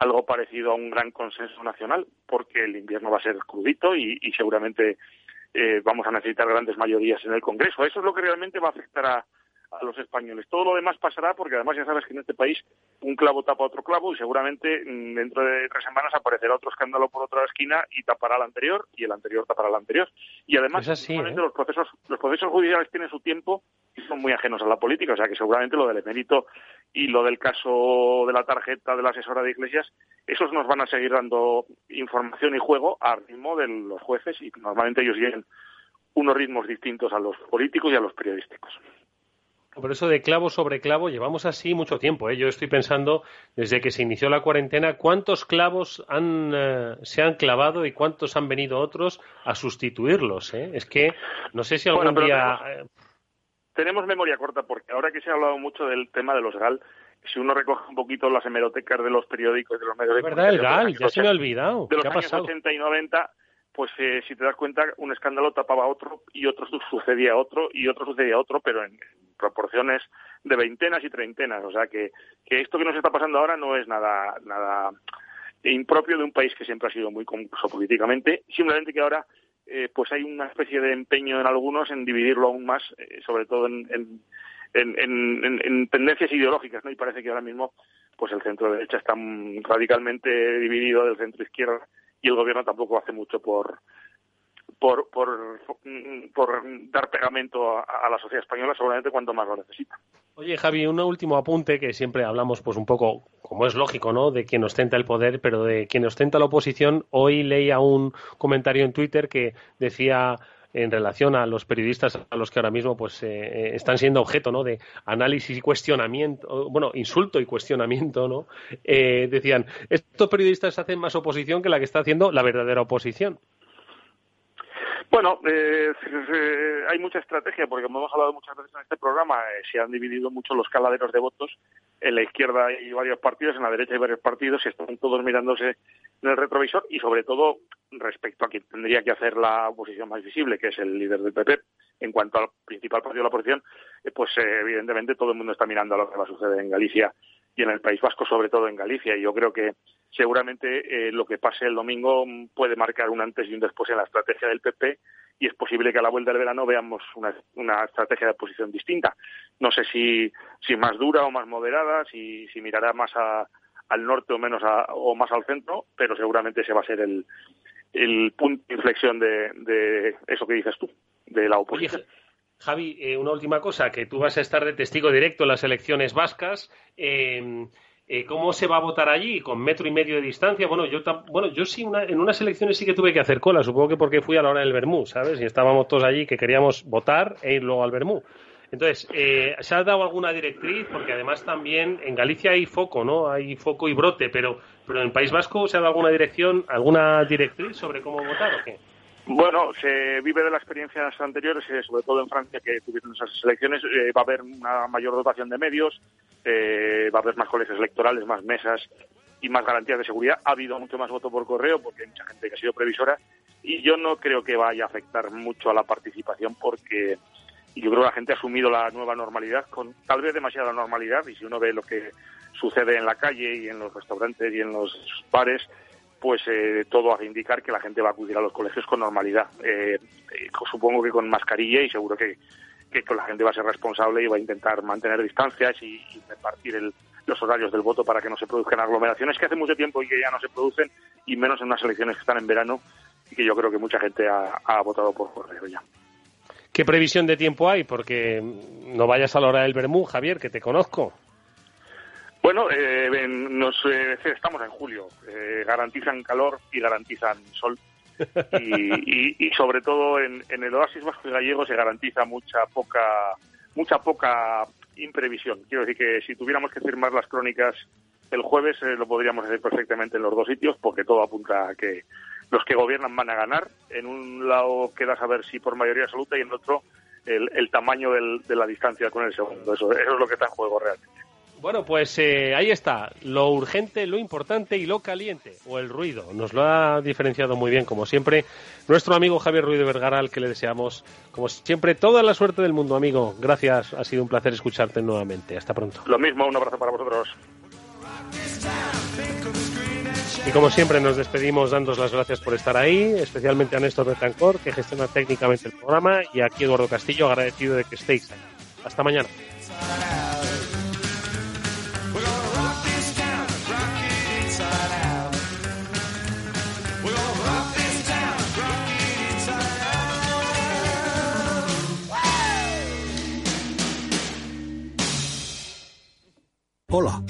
Speaker 8: algo parecido a un gran consenso nacional, porque el invierno va a ser crudito y, seguramente eh, vamos a necesitar grandes mayorías en el Congreso. Eso es lo que realmente va a afectar a, a los españoles. Todo lo demás pasará porque además ya sabes que en este país un clavo tapa otro clavo y seguramente mm, dentro de tres semanas aparecerá otro escándalo por otra esquina y tapará el anterior y el anterior tapará el anterior. Y además
Speaker 3: ¿eh?
Speaker 8: los procesos los procesos judiciales tienen su tiempo y son muy ajenos a la política, o sea que seguramente lo del emérito y lo del caso de la tarjeta de la asesora de Iglesias, esos nos van a seguir dando información y juego al ritmo de los jueces y normalmente ellos llegan unos ritmos distintos a los políticos y a los periodísticos.
Speaker 3: Por eso de clavo sobre clavo llevamos así mucho tiempo. ¿eh? Yo estoy pensando, desde que se inició la cuarentena, cuántos clavos han, eh, se han clavado y cuántos han venido otros a sustituirlos. ¿eh? Es que no sé si algún día...
Speaker 8: Tenemos, tenemos, memoria corta porque ahora que se ha hablado mucho del tema de los GAL, si uno recoge un poquito las hemerotecas de los periódicos, de los medios de
Speaker 3: comunicación... ¿Verdad? El GAL, ya se me ha olvidado.
Speaker 8: De los años 80 y 90 pues eh, si te das cuenta, un escándalo tapaba a otro y otro sucedía a otro y otro sucedía a otro, pero en proporciones de veintenas y treintenas. O sea que, que esto que nos está pasando ahora no es nada, nada impropio de un país que siempre ha sido muy confuso políticamente, simplemente que ahora eh, pues hay una especie de empeño en algunos en dividirlo aún más, eh, sobre todo en, en, en, en, tendencias ideológicas, ¿no? Y parece que ahora mismo pues el centro derecha está radicalmente dividido del centro izquierda y el gobierno tampoco hace mucho por por, por, por dar pegamento a, la sociedad española, seguramente cuanto más lo necesita.
Speaker 3: Oye, Javi, un último apunte que siempre hablamos, pues un poco, como es lógico, ¿no? De quien ostenta el poder, pero de quien ostenta la oposición. Hoy leía un comentario en Twitter que decía en relación a los periodistas a los que ahora mismo pues eh, eh, están siendo objeto ¿no? de análisis y cuestionamiento, bueno, insulto y cuestionamiento, ¿no? Eh, decían, estos periodistas hacen más oposición que la que está haciendo la verdadera oposición.
Speaker 8: Bueno, eh, hay mucha estrategia, porque como hemos hablado muchas veces en este programa, eh, se han dividido mucho los caladeros de votos. En la izquierda hay varios partidos, en la derecha hay varios partidos, y están todos mirándose en el retrovisor y, sobre todo, respecto a quien tendría que hacer la oposición más visible, que es el líder del PP, en cuanto al principal partido de la oposición, eh, pues evidentemente todo el mundo está mirando a lo que va a suceder en Galicia y en el País Vasco, sobre todo en Galicia. Y yo creo que seguramente eh, lo que pase el domingo puede marcar un antes y un después en la estrategia del PP y es posible que a la vuelta del verano veamos una, una estrategia de oposición distinta. No sé si, si más dura o más moderada, si, si mirará más al norte o menos o más al centro, pero seguramente ese va a ser el, el punto de inflexión de, de eso que dices tú, de la oposición.
Speaker 3: Javi, eh, una última cosa, que tú vas a estar de testigo directo en las elecciones vascas. Eh, eh, ¿Cómo se va a votar allí? ¿Con metro y medio de distancia? Bueno, yo, bueno, yo sí, en unas elecciones sí que tuve que hacer cola, supongo que porque fui a la hora del Bermú, ¿sabes? Y estábamos todos allí que queríamos votar e ir luego al Bermú. Entonces, ¿se ha dado alguna directriz? Porque además también en Galicia hay foco, ¿no? Hay foco y brote, pero, pero en el País Vasco ¿se ha dado alguna dirección, alguna directriz sobre cómo votar o qué?
Speaker 8: Bueno, se vive de las experiencias anteriores, eh, sobre todo en Francia, que tuvieron esas elecciones. Eh, va a haber una mayor dotación de medios, eh, va a haber más colegios electorales, más mesas y más garantías de seguridad. Ha habido mucho más voto por correo porque hay mucha gente que ha sido previsora y yo no creo que vaya a afectar mucho a la participación porque yo creo que la gente ha asumido la nueva normalidad con tal vez demasiada normalidad y si uno ve lo que sucede en la calle y en los restaurantes y en los bares, pues eh, todo hace indicar que la gente va a acudir a los colegios con normalidad. Eh, eh, supongo que con mascarilla y seguro que, que, la gente va a ser responsable y va a intentar mantener distancias y, repartir los horarios del voto para que no se produzcan aglomeraciones que hace mucho tiempo y que ya no se producen, y menos en unas elecciones que están en verano y que yo creo que mucha gente ha, ha votado por correo ya.
Speaker 3: ¿Qué previsión de tiempo hay? Porque no vayas a la hora del Bermú, Javier, que te conozco.
Speaker 8: Bueno, eh, nos, eh, estamos en julio. Eh, garantizan calor y garantizan sol. Y, y, sobre todo en, el oasis vasco y gallego se garantiza mucha poca, mucha poca imprevisión. Quiero decir que si tuviéramos que firmar las crónicas el jueves lo podríamos hacer perfectamente en los dos sitios porque todo apunta a que los que gobiernan van a ganar. En un lado queda saber si por mayoría absoluta y en otro el, el tamaño del, de la distancia con el segundo. Eso, eso es lo que está en juego realmente.
Speaker 3: Bueno, pues eh, ahí está, lo urgente, lo importante y lo caliente, o el ruido. Nos lo ha diferenciado muy bien, como siempre, nuestro amigo Javier Ruiz de Vergara, al que le deseamos, como siempre, toda la suerte del mundo, amigo. Gracias, ha sido un placer escucharte nuevamente. Hasta pronto.
Speaker 8: Lo mismo, un abrazo para vosotros.
Speaker 3: Y como siempre nos despedimos dándos las gracias por estar ahí, especialmente a Néstor Betancor, que gestiona técnicamente el programa, y aquí Eduardo Castillo, agradecido de que estéis ahí. Hasta mañana.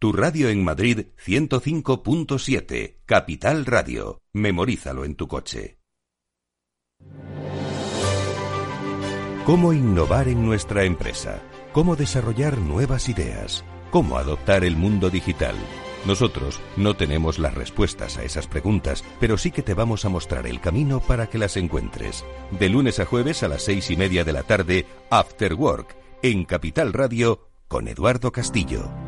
Speaker 2: Tu radio en Madrid 105.7, Capital Radio. Memorízalo en tu coche. ¿Cómo innovar en nuestra empresa? ¿Cómo desarrollar nuevas ideas? ¿Cómo adoptar el mundo digital? Nosotros no tenemos las respuestas a esas preguntas, pero sí que te vamos a mostrar el camino para que las encuentres. De lunes a jueves a las seis y media de la tarde, After Work, en Capital Radio, con Eduardo Castillo.